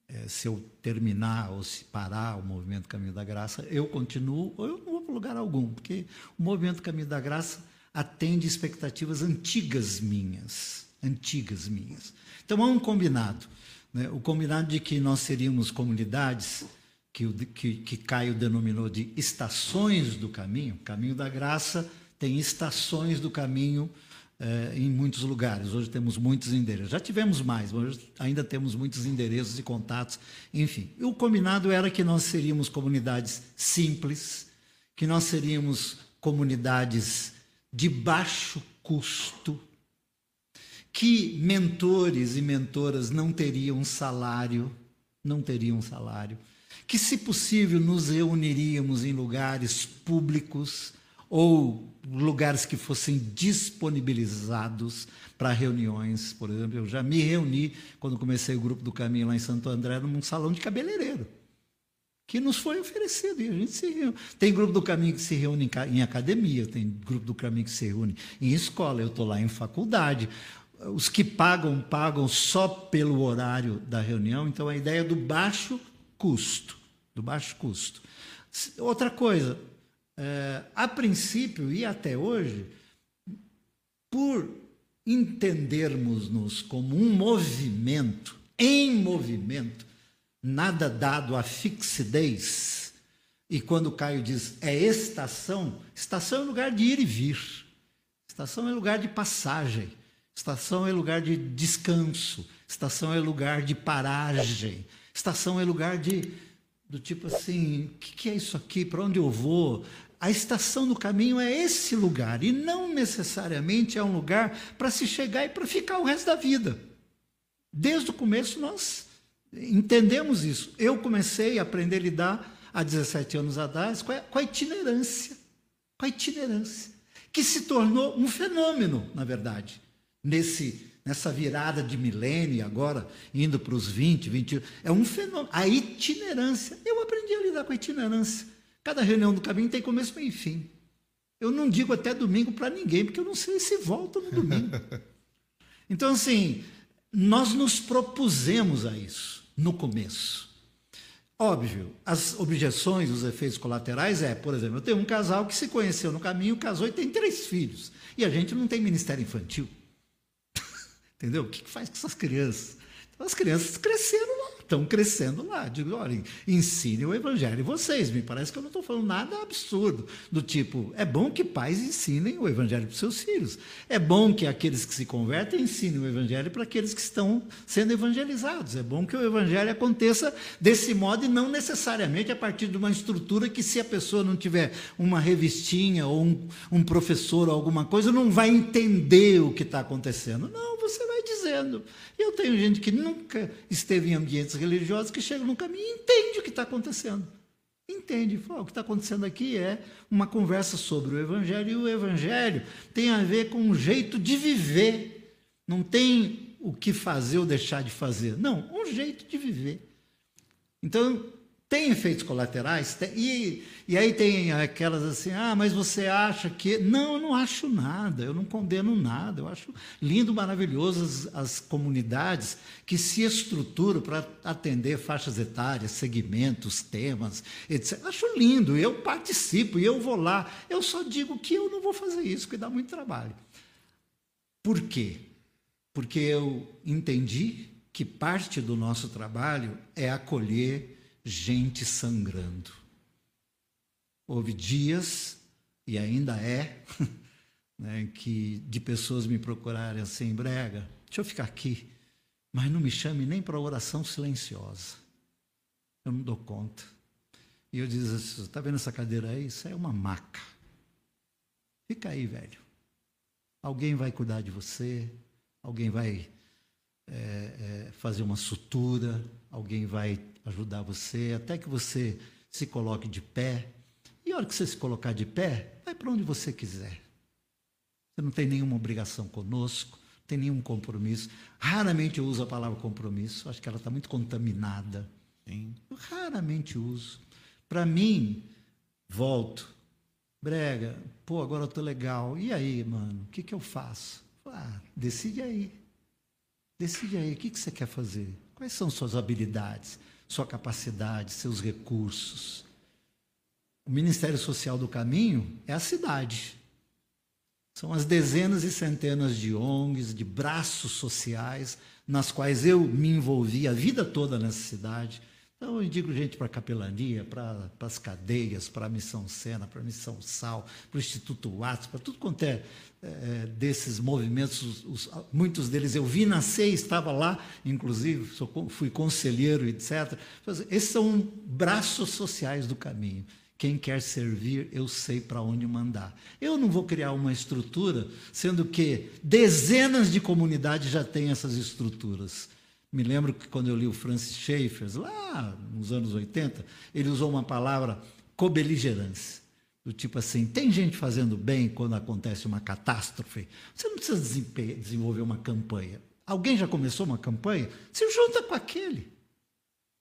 é, se eu terminar ou se parar o movimento Caminho da Graça, eu continuo ou eu não vou para lugar algum, porque o movimento Caminho da Graça atende expectativas antigas minhas, antigas minhas. Então há um combinado, né? o combinado de que nós seríamos comunidades que, que, que Caio denominou de estações do caminho. Caminho da Graça tem estações do caminho eh, em muitos lugares. Hoje temos muitos endereços. Já tivemos mais, mas ainda temos muitos endereços e contatos. Enfim, o combinado era que nós seríamos comunidades simples, que nós seríamos comunidades de baixo custo, que mentores e mentoras não teriam salário, não teriam salário, que, se possível, nos reuniríamos em lugares públicos ou lugares que fossem disponibilizados para reuniões. Por exemplo, eu já me reuni, quando comecei o grupo do caminho lá em Santo André, num salão de cabeleireiro, que nos foi oferecido. E a gente se reúne. Tem grupo do caminho que se reúne em academia, tem grupo do caminho que se reúne em escola, eu estou lá em faculdade. Os que pagam, pagam só pelo horário da reunião, então a ideia é do baixo custo, do baixo custo. Outra coisa, é, a princípio e até hoje, por entendermos-nos como um movimento, em movimento, nada dado à fixidez, e quando Caio diz é estação, estação é lugar de ir e vir, estação é lugar de passagem, estação é lugar de descanso, estação é lugar de paragem, estação é lugar de do tipo assim, o que, que, é isso aqui? Para onde eu vou? A estação do caminho é esse lugar, e não necessariamente é um lugar para se chegar e para ficar o resto da vida. Desde o começo nós entendemos isso. Eu comecei a aprender a lidar há 17 anos atrás com a, itinerância. Com a itinerância. Que se tornou um fenômeno, na verdade, nesse nessa virada de milênio, agora indo para os 20, 21, é um fenômeno. A itinerância. Eu aprendi a lidar com a itinerância. Cada reunião do caminho tem começo, meio e fim. Eu não digo até domingo para ninguém, porque eu não sei se volta no domingo. Então, assim, nós nos propusemos a isso no começo. Óbvio, as objeções, os efeitos colaterais é, por exemplo, eu tenho um casal que se conheceu no caminho, casou e tem três filhos. E a gente não tem ministério infantil. Entendeu? O que faz com essas crianças? Então, as crianças cresceram lá estão crescendo lá. Digo, olha, ensine o evangelho vocês. Me parece que eu não estou falando nada absurdo, do tipo, é bom que pais ensinem o evangelho para seus filhos. É bom que aqueles que se convertem ensinem o evangelho para aqueles que estão sendo evangelizados. É bom que o evangelho aconteça desse modo e não necessariamente a partir de uma estrutura que, se a pessoa não tiver uma revistinha ou um, um professor ou alguma coisa, não vai entender o que está acontecendo. Não, você vai dizendo. Eu tenho gente que nunca esteve em ambientes religiosos que chega no caminho e entende o que está acontecendo. Entende? Fala, o que está acontecendo aqui é uma conversa sobre o Evangelho, e o Evangelho tem a ver com um jeito de viver. Não tem o que fazer ou deixar de fazer. Não, um jeito de viver. Então, tem efeitos colaterais? Tem, e, e aí tem aquelas assim, ah, mas você acha que. Não, eu não acho nada, eu não condeno nada. Eu acho lindo, maravilhoso as, as comunidades que se estruturam para atender faixas etárias, segmentos, temas, etc. Acho lindo, eu participo e eu vou lá. Eu só digo que eu não vou fazer isso, porque dá muito trabalho. Por quê? Porque eu entendi que parte do nosso trabalho é acolher gente sangrando. Houve dias, e ainda é, né, que de pessoas me procurarem assim, brega, deixa eu ficar aqui, mas não me chame nem para oração silenciosa. Eu não dou conta. E eu dizia assim, está vendo essa cadeira aí? Isso é uma maca. Fica aí, velho. Alguém vai cuidar de você, alguém vai é, é, fazer uma sutura, alguém vai ajudar você, até que você se coloque de pé. E a hora que você se colocar de pé, vai para onde você quiser. Você não tem nenhuma obrigação conosco, não tem nenhum compromisso. Raramente eu uso a palavra compromisso, acho que ela está muito contaminada. Sim. Eu raramente uso. Para mim, volto. Brega, pô, agora eu estou legal. E aí, mano, o que, que eu faço? Ah, decide aí. Decide aí, o que, que você quer fazer? Quais são suas habilidades? sua capacidade, seus recursos. O Ministério Social do Caminho é a cidade. São as dezenas e centenas de ONGs, de braços sociais, nas quais eu me envolvi a vida toda nessa cidade. Então, eu indico gente para a capelania, para, as cadeias, para a Missão Sena, para a Missão Sal, para o Instituto Atos, para tudo quanto é é, desses movimentos, os, os, muitos deles eu vi nascer, estava lá, inclusive, sou, fui conselheiro, etc. Esses são braços sociais do caminho. Quem quer servir, eu sei para onde mandar. Eu não vou criar uma estrutura, sendo que dezenas de comunidades já têm essas estruturas. Me lembro que quando eu li o Francis Schaeffer, lá nos anos 80, ele usou uma palavra cobeligerância. Do tipo assim, tem gente fazendo bem quando acontece uma catástrofe. Você não precisa desenvolver uma campanha. Alguém já começou uma campanha? Se junta com aquele.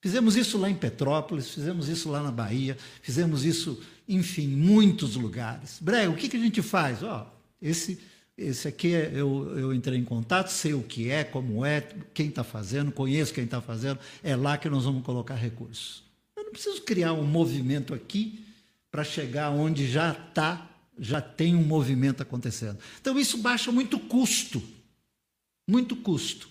Fizemos isso lá em Petrópolis, fizemos isso lá na Bahia, fizemos isso, enfim, em muitos lugares. Brega, o que, que a gente faz? Ó, esse, esse aqui é, eu, eu entrei em contato, sei o que é, como é, quem está fazendo, conheço quem está fazendo, é lá que nós vamos colocar recursos. Eu não preciso criar um movimento aqui para chegar onde já está, já tem um movimento acontecendo. Então isso baixa muito custo, muito custo.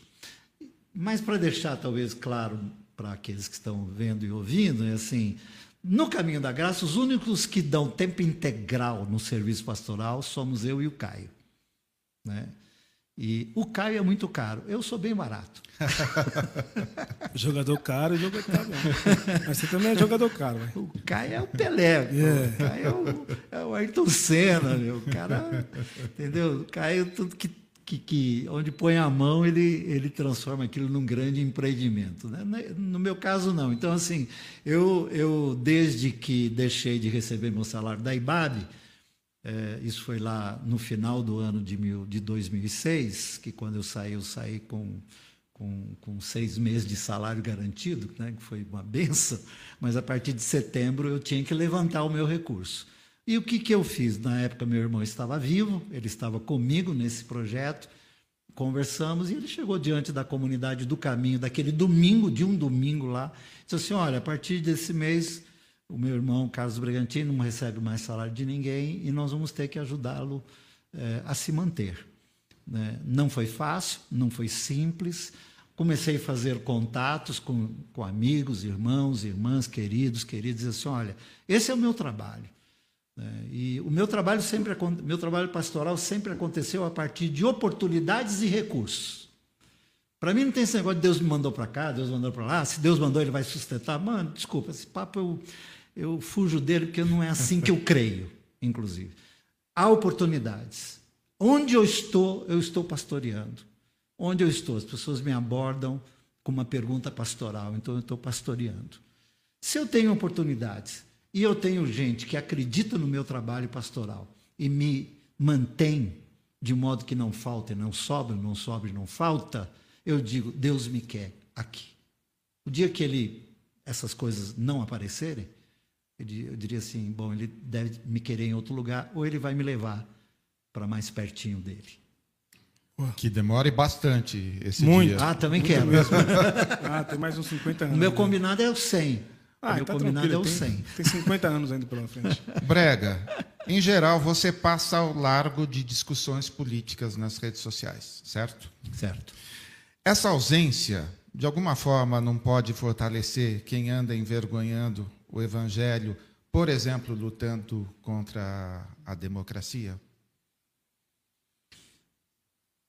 Mas para deixar talvez claro para aqueles que estão vendo e ouvindo, é assim, no caminho da graça, os únicos que dão tempo integral no serviço pastoral somos eu e o Caio. Né? E o Caio é muito caro. Eu sou bem barato. jogador caro e jogador caro. Mas você também é jogador caro. Véio. O Caio é o Pelé. Yeah. O Caio é o, é o Ayrton Senna. Meu. O cara, entendeu? O Caio, tudo que, que, que, onde põe a mão, ele, ele transforma aquilo num grande empreendimento. Né? No meu caso, não. Então, assim, eu, eu desde que deixei de receber meu salário da IBAB, é, isso foi lá no final do ano de, mil, de 2006, que quando eu saí, eu saí com, com, com seis meses de salário garantido, né, que foi uma benção, mas a partir de setembro eu tinha que levantar o meu recurso. E o que, que eu fiz? Na época, meu irmão estava vivo, ele estava comigo nesse projeto. conversamos e ele chegou diante da comunidade do caminho, daquele domingo, de um domingo lá, disse assim: Olha, a partir desse mês, o meu irmão Carlos Bragantino não recebe mais salário de ninguém e nós vamos ter que ajudá-lo é, a se manter. Né? Não foi fácil, não foi simples. Comecei a fazer contatos com, com amigos, irmãos, irmãs, queridos, queridos, e assim: Olha, esse é o meu trabalho. Né? E o meu trabalho sempre meu trabalho pastoral sempre aconteceu a partir de oportunidades e recursos. Para mim não tem esse negócio de Deus me mandou para cá, Deus mandou para lá. Se Deus mandou, ele vai sustentar. Mano, desculpa, esse papo eu, eu fujo dele porque não é assim que eu creio, inclusive. Há oportunidades. Onde eu estou, eu estou pastoreando. Onde eu estou, as pessoas me abordam com uma pergunta pastoral, então eu estou pastoreando. Se eu tenho oportunidades, e eu tenho gente que acredita no meu trabalho pastoral e me mantém de modo que não falta, não sobra, não sobra, não falta, eu digo, Deus me quer aqui. O dia que ele essas coisas não aparecerem, eu diria assim, bom, ele deve me querer em outro lugar ou ele vai me levar para mais pertinho dele. Que demore bastante esse Muito. dia. Ah, também quero. ah, tem mais uns 50 anos. O meu combinado é o 100. Ah, meu tá combinado é o tem, 100. Tem 50 anos ainda pela frente. Brega, em geral, você passa ao largo de discussões políticas nas redes sociais, certo? Certo. Essa ausência, de alguma forma, não pode fortalecer quem anda envergonhando o evangelho, por exemplo, lutando contra a democracia?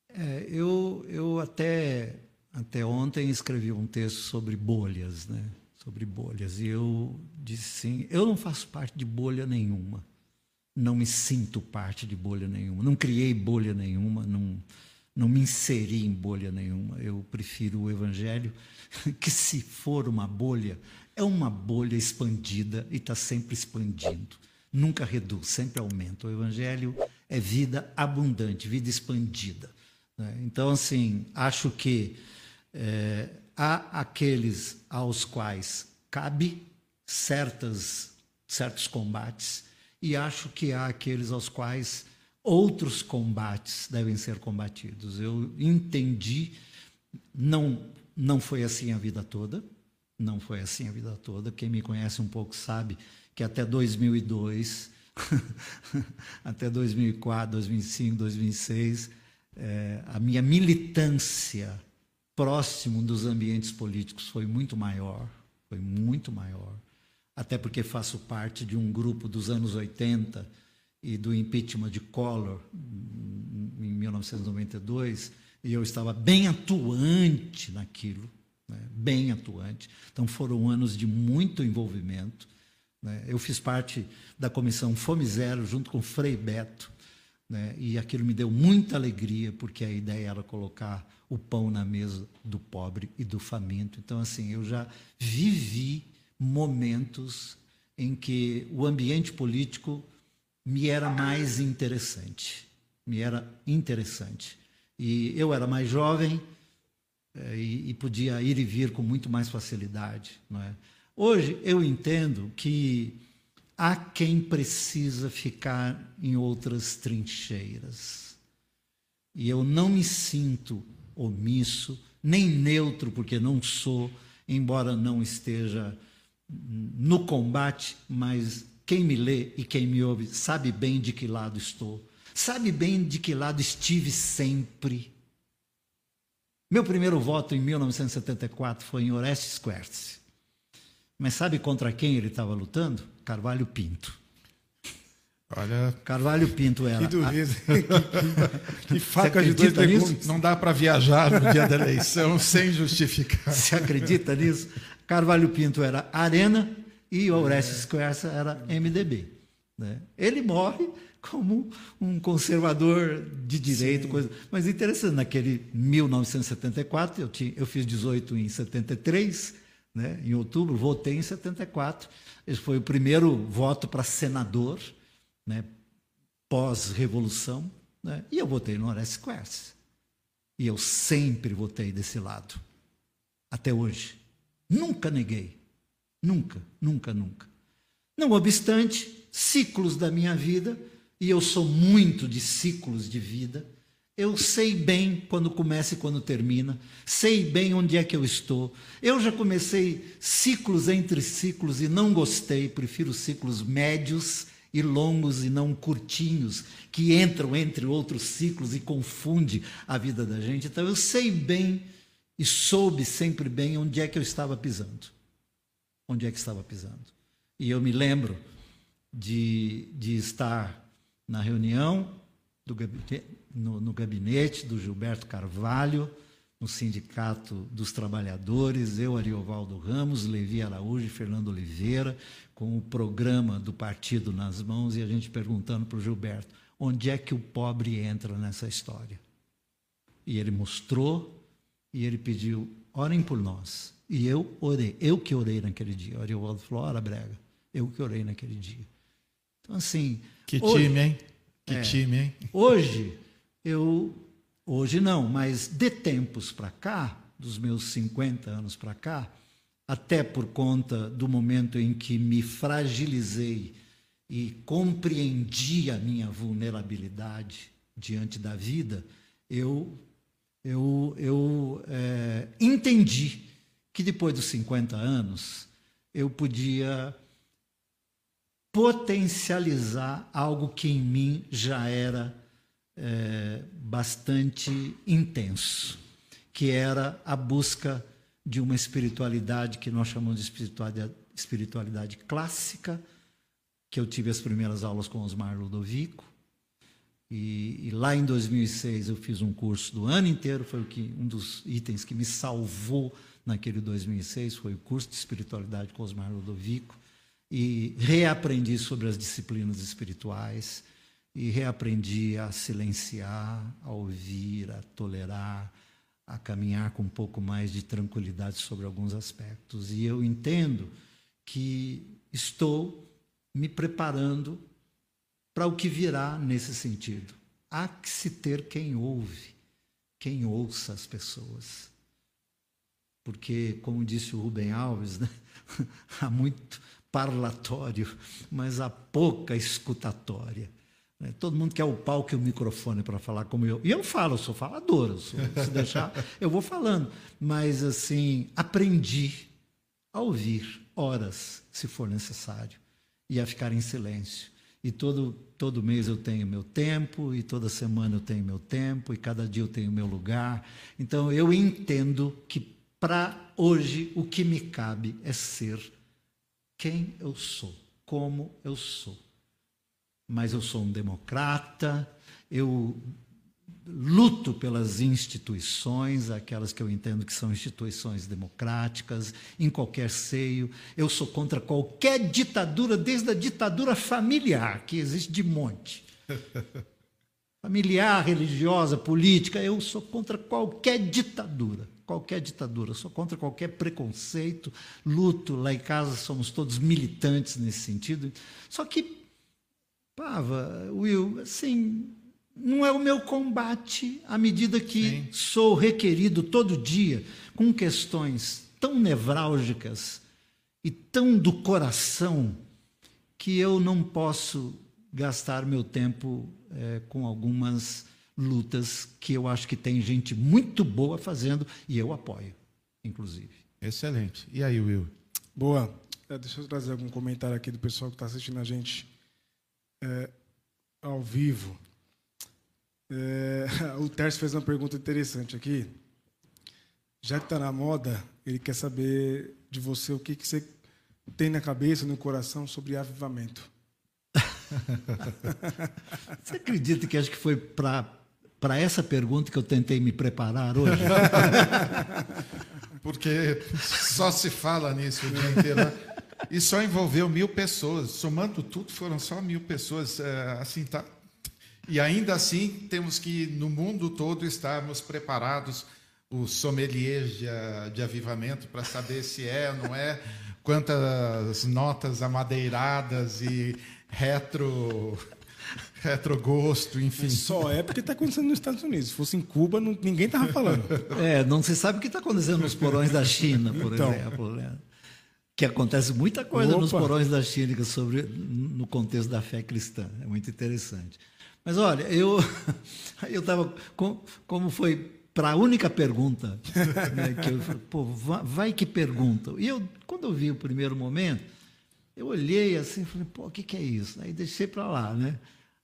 É, eu eu até, até ontem escrevi um texto sobre bolhas, né? sobre bolhas. E eu disse sim, eu não faço parte de bolha nenhuma. Não me sinto parte de bolha nenhuma. Não criei bolha nenhuma, não, não me inseri em bolha nenhuma. Eu prefiro o evangelho, que se for uma bolha, é uma bolha expandida e está sempre expandindo. Nunca reduz, sempre aumenta. O evangelho é vida abundante, vida expandida. Né? Então, assim, acho que é, há aqueles aos quais cabe certas, certos combates, e acho que há aqueles aos quais outros combates devem ser combatidos. Eu entendi, não, não foi assim a vida toda, não foi assim a vida toda. Quem me conhece um pouco sabe que até 2002, até 2004, 2005, 2006, é, a minha militância próximo dos ambientes políticos foi muito maior, foi muito maior. Até porque faço parte de um grupo dos anos 80 e do impeachment de Collor em 1992, e eu estava bem atuante naquilo, né? bem atuante. Então foram anos de muito envolvimento. Né? Eu fiz parte da comissão Fome Zero junto com Frei Beto, né? e aquilo me deu muita alegria, porque a ideia era colocar o pão na mesa do pobre e do faminto. Então, assim, eu já vivi momentos em que o ambiente político me era mais interessante. Me era interessante. E eu era mais jovem é, e, e, podia ir e vir com muito mais facilidade. Não é? Hoje eu entendo que há quem precisa ficar em outras trincheiras. E eu não me sinto omisso, nem neutro, porque não sou, embora não esteja no combate, mas quem me lê e quem me ouve sabe bem de que lado estou, sabe bem de que lado estive sempre. Meu primeiro voto em 1974 foi em Orestes Quercia. Mas sabe contra quem ele estava lutando? Carvalho Pinto. Olha. Carvalho Pinto era. Que dureza. que, que faca de dois legumes. Não dá para viajar no dia da eleição sem justificar. Você acredita nisso? Carvalho Pinto era Arena e Orestes Quercia era MDB. Né? Ele morre como um conservador de direito, coisa. Mas interessante, naquele 1974, eu, tinha, eu fiz 18 em 73, né? em outubro, votei em 74. Esse foi o primeiro voto para senador né, pós-revolução, né, e eu votei no Orestes Quercia. E eu sempre votei desse lado, até hoje. Nunca neguei. Nunca, nunca, nunca. Não obstante, ciclos da minha vida, e eu sou muito de ciclos de vida, Eu sei bem quando começa e quando termina, sei bem onde é que eu estou. Eu já comecei ciclos entre ciclos e não gostei, prefiro ciclos médios e longos e não curtinhos, que entram entre outros ciclos e confunde a vida da gente. Então eu sei bem e soube sempre bem onde é que eu estava pisando. Onde é que estava pisando. E eu me lembro de, de estar na reunião do no, no gabinete do Gilberto Carvalho, no Sindicato dos Trabalhadores, eu, Ariovaldo Ramos, Levi Araújo e Fernando Oliveira, com o programa do partido nas mãos e a gente perguntando para o Gilberto onde é que o pobre entra nessa história. E ele mostrou e ele pediu: orem por nós. E eu orei, eu que orei naquele dia. O Ariovaldo falou: ora, Brega, eu que orei naquele dia. Então, assim. Que hoje, time, hein? Que é, time, hein? Hoje, eu. Hoje não, mas de tempos para cá, dos meus 50 anos para cá, até por conta do momento em que me fragilizei e compreendi a minha vulnerabilidade diante da vida, eu, eu, eu é, entendi que depois dos 50 anos eu podia potencializar algo que em mim já era é, bastante intenso, que era a busca de uma espiritualidade que nós chamamos de espiritualidade, espiritualidade clássica, que eu tive as primeiras aulas com Osmar Ludovico. E, e, lá em 2006 eu fiz um curso do ano inteiro, foi o que, um dos itens que me salvou naquele 2006, foi o curso de espiritualidade com Osmar Ludovico e reaprendi sobre as disciplinas espirituais e reaprendi a silenciar, a ouvir, a tolerar, a caminhar com um pouco mais de tranquilidade sobre alguns aspectos. E eu entendo que estou me preparando para o que virá nesse sentido. Há que se ter quem ouve, quem ouça as pessoas. Porque, como disse o Rubem Alves, né? há muito parlatório, mas há pouca escutatória. Né? Todo mundo quer o palco e o microfone para falar como eu. E eu falo, eu sou falador, eu sou, se deixar, eu vou falando. Mas, assim, aprendi a ouvir horas, se for necessário, e a ficar em silêncio. E todo, todo mês eu tenho meu tempo, e toda semana eu tenho meu tempo, e cada dia eu tenho meu lugar. Então, eu entendo que, para hoje, o que me cabe é ser quem eu sou, como eu sou. Mas eu sou um democrata, eu luto pelas instituições, aquelas que eu entendo que são instituições democráticas, em qualquer seio. Eu sou contra qualquer ditadura, desde a ditadura familiar, que existe de monte. familiar, religiosa, política, eu sou contra qualquer ditadura qualquer ditadura, sou contra qualquer preconceito, luto. Lá em casa somos todos militantes nesse sentido. Só que, Pava, Will, assim, não é o meu combate à medida que Sim. sou requerido todo dia com questões tão nevrálgicas e tão do coração que eu não posso gastar meu tempo é, com algumas lutas que eu acho que tem gente muito boa fazendo e eu apoio, inclusive. Excelente. E aí, Will? Boa. É, deixa eu trazer algum comentário aqui do pessoal que está assistindo a gente é, ao vivo. É, o Tércio fez uma pergunta interessante aqui. Já que está na moda, ele quer saber de você o que, que você tem na cabeça, no coração sobre avivamento. você acredita que acho que foi para para essa pergunta que eu tentei me preparar hoje? Porque só se fala nisso o dia inteiro. Né? E só envolveu mil pessoas. Somando tudo, foram só mil pessoas. É, assim, tá. E ainda assim, temos que, no mundo todo, estarmos preparados, os sommeliers de, de avivamento, para saber se é não é, quantas notas amadeiradas e retro retrogosto, enfim. Só é porque está acontecendo nos Estados Unidos. Se fosse em Cuba, não, ninguém estava falando. É, não se sabe o que está acontecendo nos porões da China, por então. exemplo. Né? Que acontece muita coisa Opa. nos porões da China sobre, no contexto da fé cristã. É muito interessante. Mas olha, eu eu estava com, como foi para a única pergunta né, que eu falei, pô, vai, vai, que pergunta. E eu quando eu vi o primeiro momento, eu olhei assim, falei, pô, o que, que é isso? Aí deixei para lá, né?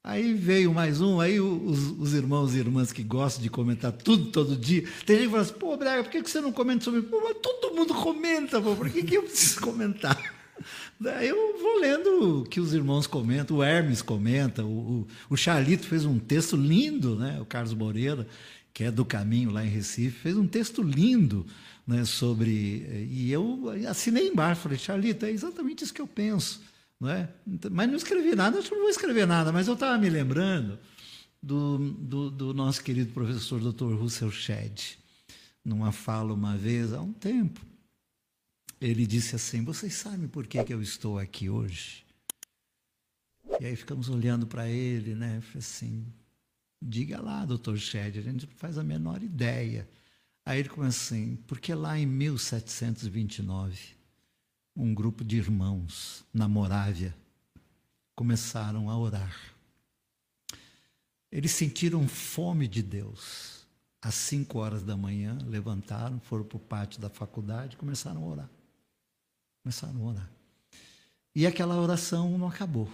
Aí veio mais um, aí os, os, irmãos e irmãs que gostam de comentar tudo todo dia, tem gente que fala assim, pô, Braga, por que você não comenta sobre? Pô, mas todo mundo comenta, pô, por que, que eu preciso comentar? Daí eu vou lendo o que os irmãos comentam, o Hermes comenta, o, o, o Charlito fez um texto lindo, né? o Carlos Moreira, que é do Caminho lá em Recife, fez um texto lindo né, sobre. E eu assinei embaixo, falei, Charlito, é exatamente isso que eu penso. Não é? Mas não escrevi nada, acho que não vou escrever nada, mas eu estava me lembrando do, do, do, nosso querido professor Dr. Russell Shedd, numa fala uma vez, há um tempo ele disse assim: Vocês sabem por que, que eu estou aqui hoje? E aí ficamos olhando para ele, né? Falei assim: Diga lá, doutor Shed, a gente não faz a menor ideia. Aí ele começou assim: Porque lá em 1729, um grupo de irmãos na Morávia começaram a orar. Eles sentiram fome de Deus. Às cinco horas da manhã, levantaram, foram para o pátio da faculdade começaram a orar. Começaram a orar. E aquela oração não acabou.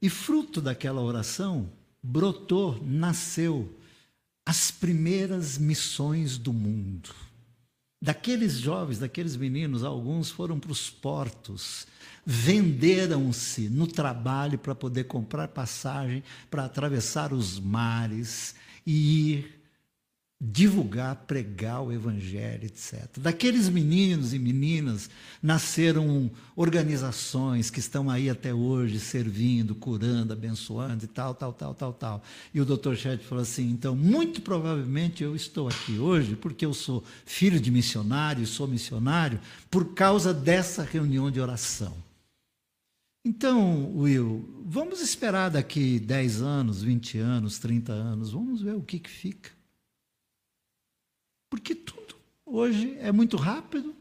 E fruto daquela oração, brotou, nasceu as primeiras missões do mundo. Daqueles jovens, daqueles meninos, alguns foram para os portos, venderam-se no trabalho para poder comprar passagem, para atravessar os mares e ir divulgar, pregar o evangelho, etc. Daqueles meninos e meninas nasceram organizações que estão aí até hoje servindo, curando, abençoando e tal, tal, tal, tal, tal. E o Dr. Chet falou assim: então, muito provavelmente eu estou aqui hoje porque eu sou filho de missionário, sou missionário por causa dessa reunião de oração. Então, Will, vamos esperar daqui 10 anos, 20 anos, 30 anos, vamos ver o que, que fica. Porque tudo hoje é muito rápido.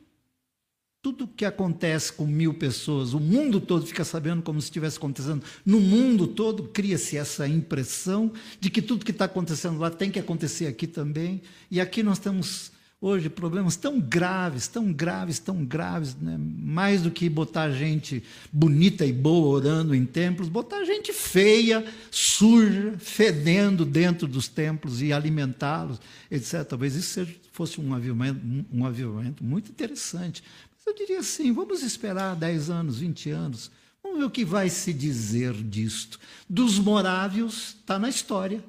Tudo que acontece com mil pessoas, o mundo todo fica sabendo como se estivesse acontecendo. No mundo todo cria-se essa impressão de que tudo que está acontecendo lá tem que acontecer aqui também. E aqui nós temos hoje problemas tão graves, tão graves, tão graves, né? mais do que botar gente bonita e boa orando em templos, botar gente feia, suja, fedendo dentro dos templos e alimentá-los, etc. Talvez isso seja, fosse um avivamento, um avivamento muito interessante. Mas eu diria assim: vamos esperar 10 anos, 20 anos. Vamos ver o que vai se dizer disto. Dos morávios, está na história.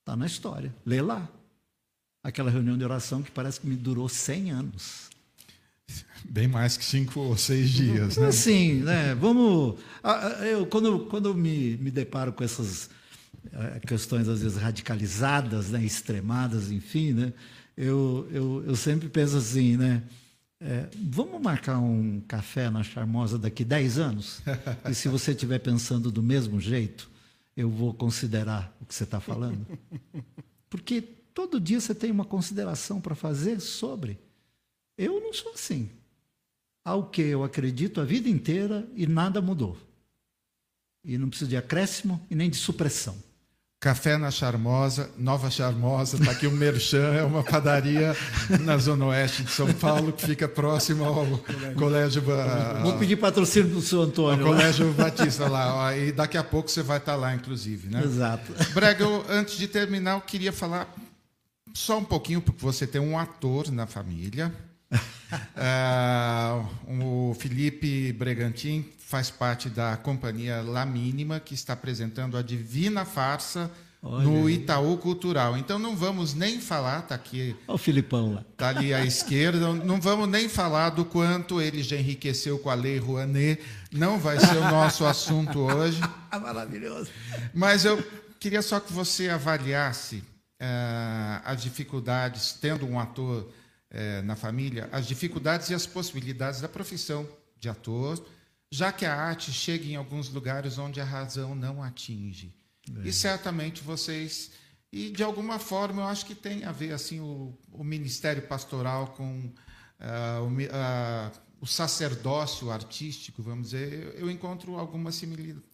Está na história. Lê lá aquela reunião de oração que parece que me durou 100 anos. Bem mais que cinco ou seis dias, né? Sim, né? Vamos. Eu, quando quando me, me deparo com essas eh, questões, às vezes, radicalizadas, né? extremadas, enfim, né? eu, eu, eu sempre penso assim, né? É, vamos marcar um café na Charmosa daqui 10 anos? E se você estiver pensando do mesmo jeito, eu vou considerar o que você está falando. Porque Todo dia você tem uma consideração para fazer sobre. Eu não sou assim. Ao que eu acredito a vida inteira e nada mudou. E não preciso de acréscimo e nem de supressão. Café na Charmosa, Nova Charmosa, está aqui o Merchan, é uma padaria na Zona Oeste de São Paulo, que fica próximo ao Colégio. Vou pedir patrocínio para o senhor Antônio. Ao Colégio Batista lá, e daqui a pouco você vai estar lá, inclusive. Né? Exato. Brega, eu, antes de terminar, eu queria falar só um pouquinho, porque você tem um ator na família. uh, o Felipe Bregantin faz parte da companhia La Mínima, que está apresentando a Divina Farsa Olha no. Itaú Cultural. Então não vamos nem falar, está aqui. Olha o Filipão lá. Está ali à esquerda. Não vamos nem falar do quanto ele já enriqueceu com a Lei Rouanet. Não vai ser o nosso assunto hoje. Maravilhoso. Mas eu queria só que você avaliasse as dificuldades, tendo um ator uh, na família, as dificuldades e as possibilidades da profissão de ator, já que a arte chega em alguns lugares onde a razão não atinge. É. E certamente vocês e de alguma forma eu acho que tem a ver assim o, o ministério pastoral com uh, o, uh, o, sacerdócio artístico, vamos dizer. Eu, eu encontro algumas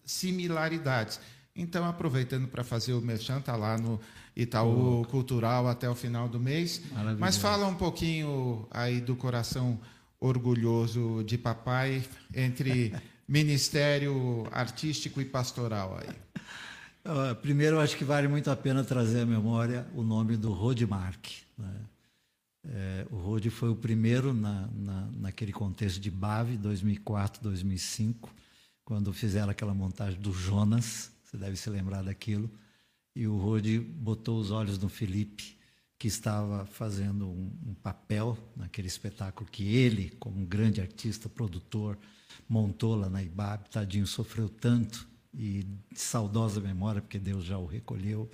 similaridades. Então, aproveitando para fazer o merchan, tá lá no Itaú oh. Cultural até o final do mês. Mas fala um pouquinho aí do coração orgulhoso de papai entre ministério artístico e pastoral aí. Uh, primeiro, acho que vale muito a pena trazer à memória o nome do Rodmark. Né? É, o Rode foi o primeiro na, na, naquele contexto de Bave, 2004, 2005, quando fizeram aquela montagem do Jonas, você deve se lembrar daquilo, e o Rode botou os olhos no Felipe, que estava fazendo um, um papel naquele espetáculo que ele, como um grande artista, produtor, montou lá na IBAB. Tadinho sofreu tanto e de saudosa memória, porque Deus já o recolheu.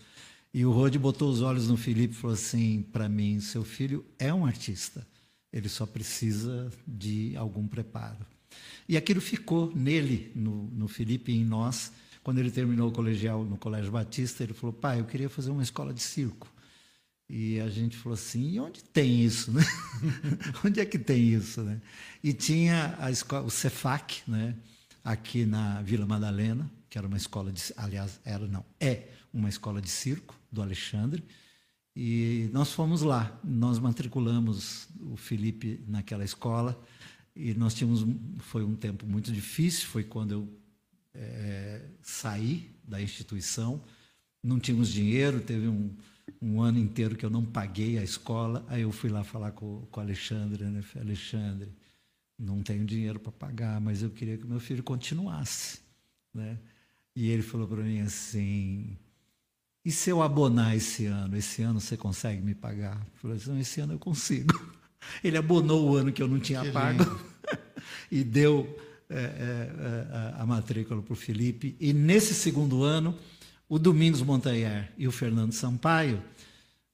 E o Rode botou os olhos no Felipe e falou assim para mim: seu filho é um artista, ele só precisa de algum preparo. E aquilo ficou nele, no, no Felipe e em nós. Quando ele terminou o colegial no Colégio Batista, ele falou: pai, eu queria fazer uma escola de circo. E a gente falou assim: e onde tem isso? Né? onde é que tem isso? Né? E tinha a escola, o Cefac, né? aqui na Vila Madalena, que era uma escola de. Aliás, era, não, é uma escola de circo do Alexandre. E nós fomos lá, nós matriculamos o Felipe naquela escola e nós tínhamos foi um tempo muito difícil, foi quando eu é, saí da instituição, não tínhamos dinheiro, teve um, um ano inteiro que eu não paguei a escola, aí eu fui lá falar com, com o Alexandre, né? Falei, Alexandre, não tenho dinheiro para pagar, mas eu queria que meu filho continuasse, né? E ele falou para mim assim, e se eu abonar esse ano? Esse ano você consegue me pagar? Eu falei assim, esse ano eu consigo. Ele abonou o ano que eu não tinha que pago e deu a matrícula para o Felipe. E nesse segundo ano, o Domingos Montanher e o Fernando Sampaio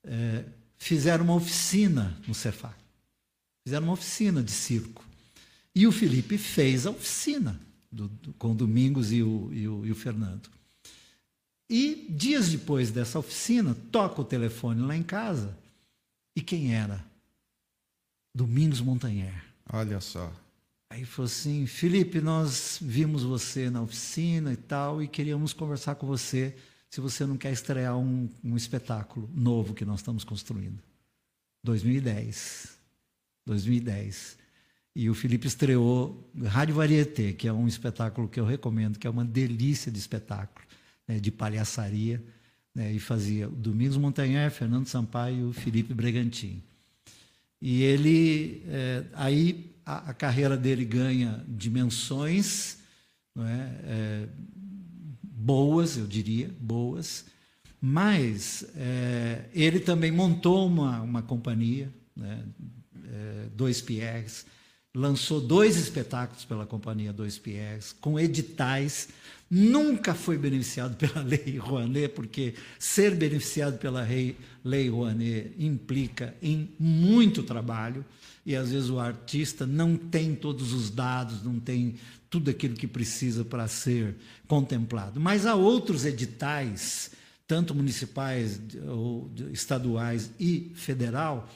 é, fizeram uma oficina no Cefá. Fizeram uma oficina de circo. E o Felipe fez a oficina do, do, com o Domingos e o, e o, e o Fernando. E dias depois dessa oficina, toca o telefone lá em casa. E quem era? Domingos Montanher. Olha só. Aí falou assim: Felipe, nós vimos você na oficina e tal, e queríamos conversar com você se você não quer estrear um, um espetáculo novo que nós estamos construindo. 2010. 2010. E o Felipe estreou Rádio Varieté, que é um espetáculo que eu recomendo, que é uma delícia de espetáculo né, de palhaçaria, né, e fazia Domingos Montanher, Fernando Sampaio e o Felipe Bregantin. E ele, é, aí a, a, carreira dele ganha dimensões é, é, boas, eu diria, boas, mas é, ele também montou uma, uma companhia, né, é, dois Pierres, lançou dois espetáculos pela companhia Dois Pierres, com editais nunca foi beneficiado pela Lei Rouanet, porque ser beneficiado pela Lei Rouanet implica em muito trabalho e às vezes o artista não tem todos os dados, não tem tudo aquilo que precisa para ser contemplado. Mas há outros editais, tanto municipais, estaduais e federal,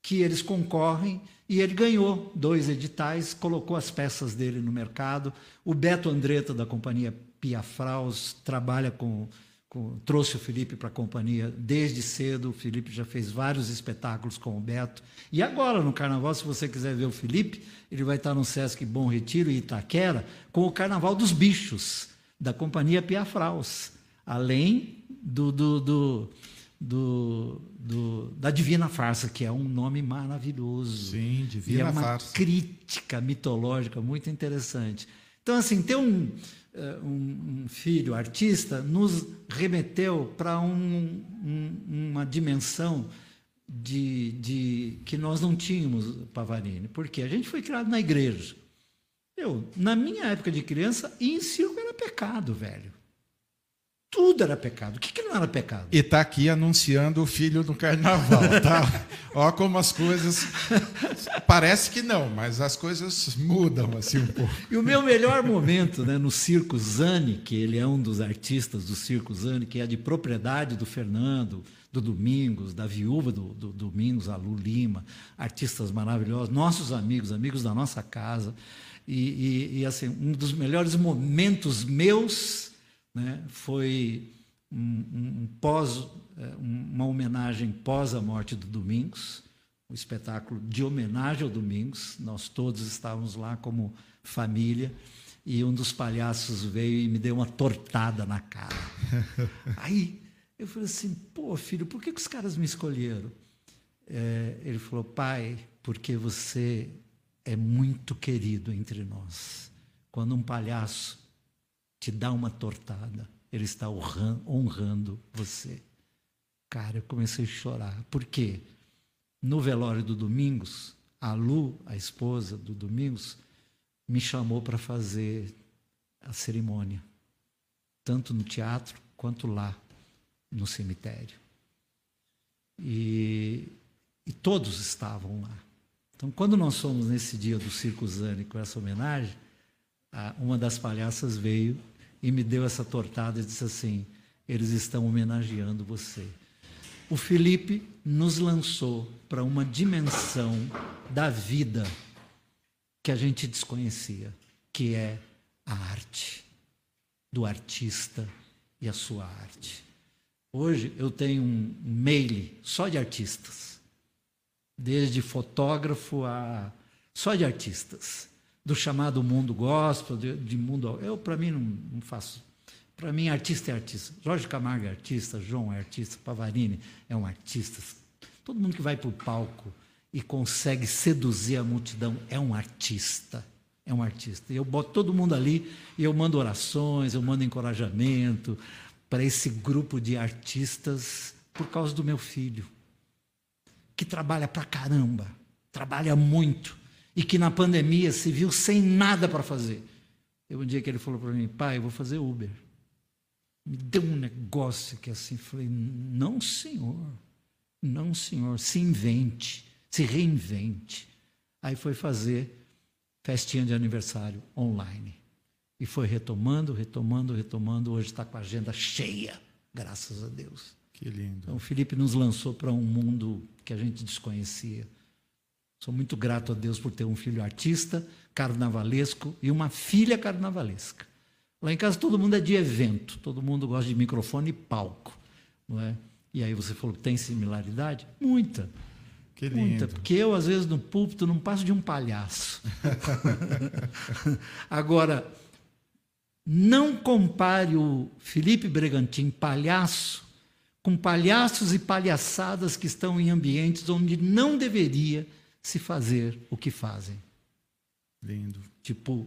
que eles concorrem e ele ganhou dois editais, colocou as peças dele no mercado. O Beto Andretta, da companhia Pia Fraus, trabalha com, com trouxe o Felipe para a companhia desde cedo. O Felipe já fez vários espetáculos com o Beto. E agora, no Carnaval, se você quiser ver o Felipe, ele vai estar no Sesc Bom Retiro e Itaquera com o Carnaval dos Bichos, da companhia Pia Fraus. Além do, do, do do, do, da Divina Farsa, que é um nome maravilhoso. Sim, Divina e é uma Farsa. crítica mitológica muito interessante. Então, assim, ter um, eh, um, um filho artista nos remeteu para um, um, uma dimensão de, de, que nós não tínhamos, Pavarini. Porque a gente foi criado na igreja. Eu, na minha época de criança, ir em circo era pecado, velho. Tudo era pecado. O que, que não era pecado? E está aqui anunciando o filho do carnaval, tá? Ó como as coisas. Parece que não, mas as coisas mudam assim um pouco. E o meu melhor momento né, no Circo Zani, que ele é um dos artistas do Circo Zani, que é de propriedade do Fernando, do Domingos, da viúva do, do Domingos, a Lu Lima, artistas maravilhosos, nossos amigos, amigos da nossa casa. E, e, e assim, um dos melhores momentos meus né? foi um, um pós, é, uma homenagem pós a morte do Domingos, um espetáculo de homenagem ao Domingos. Nós todos estávamos lá como família e um dos palhaços veio e me deu uma tortada na cara. Aí eu falei assim: pô, filho, por que, que os caras me escolheram? É, ele falou: pai, porque você é muito querido entre nós. Quando um palhaço te dá uma tortada, ele está honrando você. Cara, eu comecei a chorar. Por quê? No velório do Domingos, a Lu, a esposa do Domingos, me chamou para fazer a cerimônia, tanto no teatro quanto lá no cemitério. E, e todos estavam lá. Então, quando nós fomos nesse dia do Circo Zane com essa homenagem, uma das palhaças veio e me deu essa tortada e disse assim: eles estão homenageando você. O Felipe nos lançou para uma dimensão da vida que a gente desconhecia, que é a arte, do artista e a sua arte. Hoje eu tenho um mail só de artistas, desde fotógrafo a só de artistas, do chamado mundo gospel, de, de mundo. Eu para mim não, não faço. Para mim artista é artista. Jorge Camargo é artista, João é artista, Pavarini é um artista. Todo mundo que vai para o palco e consegue seduzir a multidão é um artista. É um artista. E eu boto todo mundo ali e eu mando orações, eu mando encorajamento para esse grupo de artistas por causa do meu filho, que trabalha pra caramba, trabalha muito e que na pandemia se viu sem nada para fazer. Eu um dia que ele falou para mim, pai, eu vou fazer Uber. Me deu um negócio que assim, falei, não, senhor, não, senhor, se invente se reinvente. Aí foi fazer festinha de aniversário online. E foi retomando, retomando, retomando. Hoje está com a agenda cheia, graças a Deus. Que lindo. Então, o Felipe nos lançou para um mundo que a gente desconhecia. Sou muito grato a Deus por ter um filho artista, carnavalesco, e uma filha carnavalesca. Lá em casa todo mundo é de evento, todo mundo gosta de microfone e palco. Não é? E aí você falou que tem similaridade? Muita. Que lindo. Muita, porque eu, às vezes, no púlpito, não passo de um palhaço. Agora, não compare o Felipe Bregantin, palhaço, com palhaços e palhaçadas que estão em ambientes onde não deveria se fazer o que fazem. Lindo. Tipo,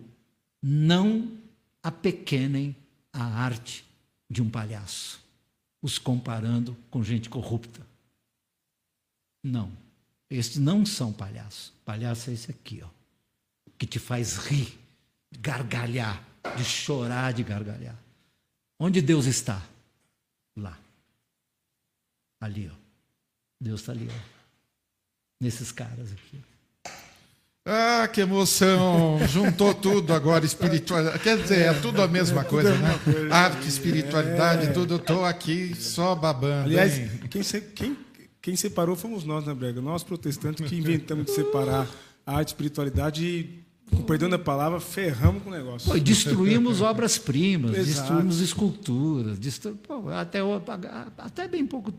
não apequenem a arte de um palhaço, os comparando com gente corrupta. Não. Estes não são palhaços. Palhaço é esse aqui, ó, que te faz rir, gargalhar, de chorar, de gargalhar. Onde Deus está? Lá. Ali, ó. Deus está ali, ó. Nesses caras aqui. Ah, que emoção! Juntou tudo agora, espiritualidade. Quer dizer, é tudo a mesma coisa, né? Arte, espiritualidade, é. tudo. Estou aqui só babando. Aliás, quem, quem quem separou fomos nós, né, Brega? Nós, protestantes, que inventamos de separar arte e espiritualidade e, perdendo a palavra, ferramos com o negócio. Pô, destruímos obras-primas, destruímos esculturas, destru... Pô, até, até bem pouco.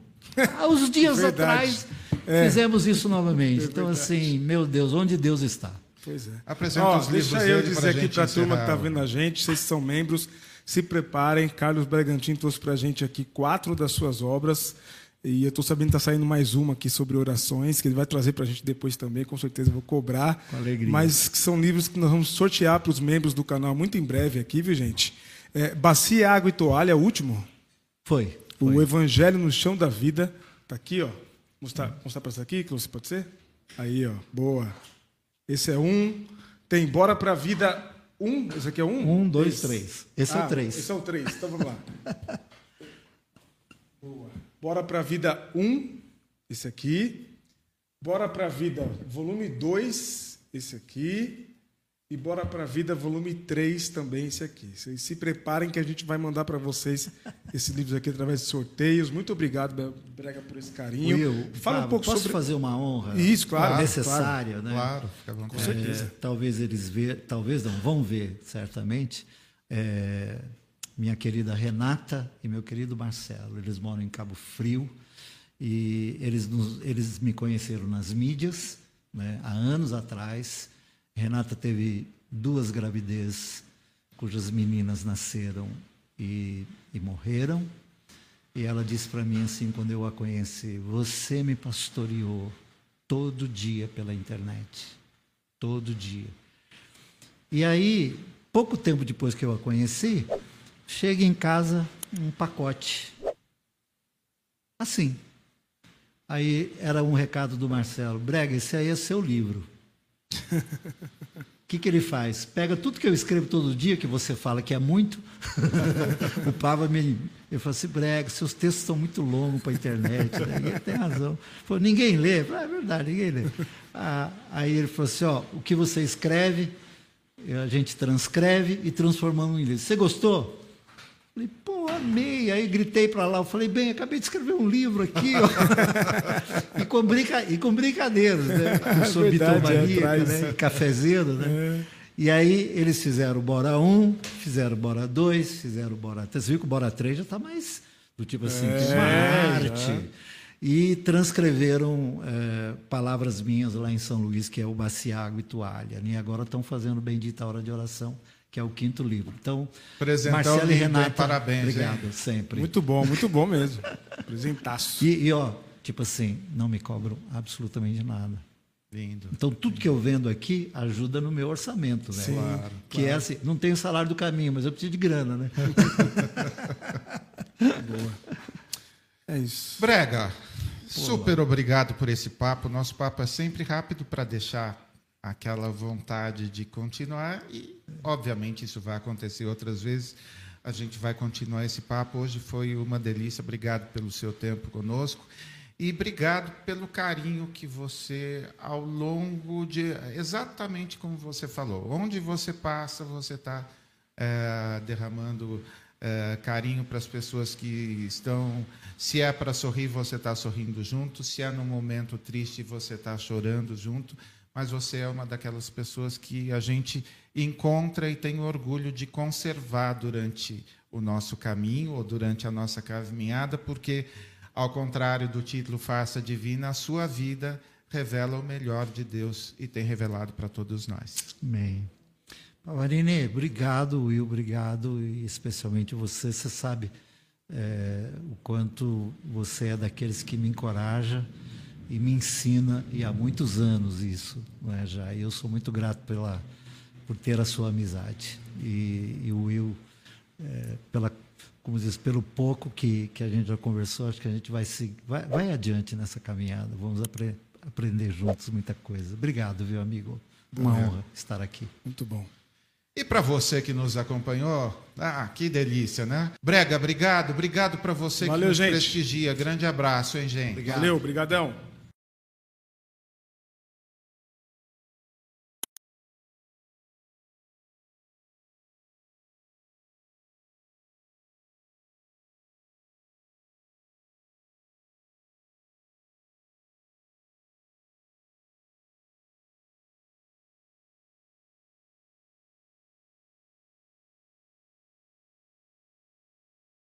Há uns dias atrás é. fizemos isso novamente. É então, assim, meu Deus, onde Deus está? Pois é. Apresenta os livros Deixa eu dizer aqui para a turma que está vendo a gente, vocês são membros, se preparem. Carlos Bragantino trouxe para a gente aqui quatro das suas obras. E eu estou sabendo que está saindo mais uma aqui sobre orações, que ele vai trazer para a gente depois também, com certeza vou cobrar. Com alegria. Mas que são livros que nós vamos sortear para os membros do canal muito em breve aqui, viu, gente? É, Bacia, Água e Toalha, é o último? Foi. O foi. Evangelho no Chão da Vida. Está aqui, ó. Mostrar, mostrar para essa aqui, que você pode ser? Aí, ó. Boa. Esse é um. Tem Bora para a Vida um. Esse aqui é um? Um, dois, esse. três. Esse ah, é o três. Esse é o três. Então vamos lá. Boa. Bora para a vida 1, esse aqui. Bora para a vida volume 2, esse aqui. E bora para a vida volume 3 também, esse aqui. Vocês se preparem que a gente vai mandar para vocês esses livros aqui através de sorteios. Muito obrigado, Brega, por esse carinho. Will, Fala um pouco posso sobre... fazer uma honra? Isso, claro. Necessária, claro, né? Claro, fica bom. Com certeza. É, talvez eles ver, talvez não, vão ver, certamente. É, minha querida Renata e meu querido Marcelo. Eles moram em Cabo Frio e eles, nos, eles me conheceram nas mídias né, há anos atrás. Renata teve duas gravidezes cujas meninas nasceram e, e morreram. E ela disse para mim assim, quando eu a conheci: Você me pastoreou todo dia pela internet. Todo dia. E aí, pouco tempo depois que eu a conheci, chega em casa um pacote. Assim. Aí era um recado do Marcelo: Brega, esse aí é seu livro. O que, que ele faz? Pega tudo que eu escrevo todo dia, que você fala que é muito. o Pava me. Eu falo assim, Brega, seus textos são muito longos para a internet. Né? Ele tem razão. Falou, ninguém lê. Falei, é verdade, ninguém lê. Ah, aí ele falou assim: ó, o que você escreve, a gente transcreve e transformamos em livro. Você gostou? Falei, pô, amei. Aí gritei para lá, eu falei, bem, acabei de escrever um livro aqui, ó. e, com brinca... e com brincadeiras, né? Eu sou é bitomaníaca, é, né? cafezeiro, né? É. E aí eles fizeram Bora 1, fizeram Bora 2, fizeram Bora 3. Você viu que o Bora 3 já está mais do tipo assim, é, smart. Já. E transcreveram é, palavras minhas lá em São Luís, que é o Baciago e Toalha. Né? E agora estão fazendo Bendita Hora de Oração que é o quinto livro. Então, Marcelo e Renata, parabéns. Obrigado, hein? sempre. Muito bom, muito bom mesmo. Presentaço. E, e, ó, tipo assim, não me cobram absolutamente nada. Lindo. Então, tudo lindo. que eu vendo aqui ajuda no meu orçamento, né? Sim, claro, que é claro. é assim, não tenho salário do caminho, mas eu preciso de grana, né? Boa. É isso. Brega, Pô, super obrigado por esse papo. Nosso papo é sempre rápido para deixar aquela vontade de continuar e, obviamente, isso vai acontecer outras vezes. A gente vai continuar esse papo. Hoje foi uma delícia. Obrigado pelo seu tempo conosco e obrigado pelo carinho que você, ao longo de. Exatamente como você falou, onde você passa, você está é, derramando é, carinho para as pessoas que estão. Se é para sorrir, você está sorrindo junto. Se é num momento triste, você está chorando junto mas você é uma daquelas pessoas que a gente encontra e tem orgulho de conservar durante o nosso caminho ou durante a nossa caminhada, porque, ao contrário do título Faça Divina, a sua vida revela o melhor de Deus e tem revelado para todos nós. Amém. Marine, obrigado, Will, obrigado, e especialmente você. Você sabe é, o quanto você é daqueles que me encoraja e me ensina, e há muitos anos isso, não é, já. E eu sou muito grato pela, por ter a sua amizade. E, e o Will, é, pela, como diz, pelo pouco que, que a gente já conversou, acho que a gente vai, seguir, vai, vai adiante nessa caminhada. Vamos apre, aprender juntos muita coisa. Obrigado, viu, amigo? Uma é. honra estar aqui. Muito bom. E para você que nos acompanhou, ah, que delícia, né? Brega, obrigado, obrigado para você Valeu, que nos gente. prestigia. Grande abraço, hein, gente? Obrigado. Valeu, brigadão.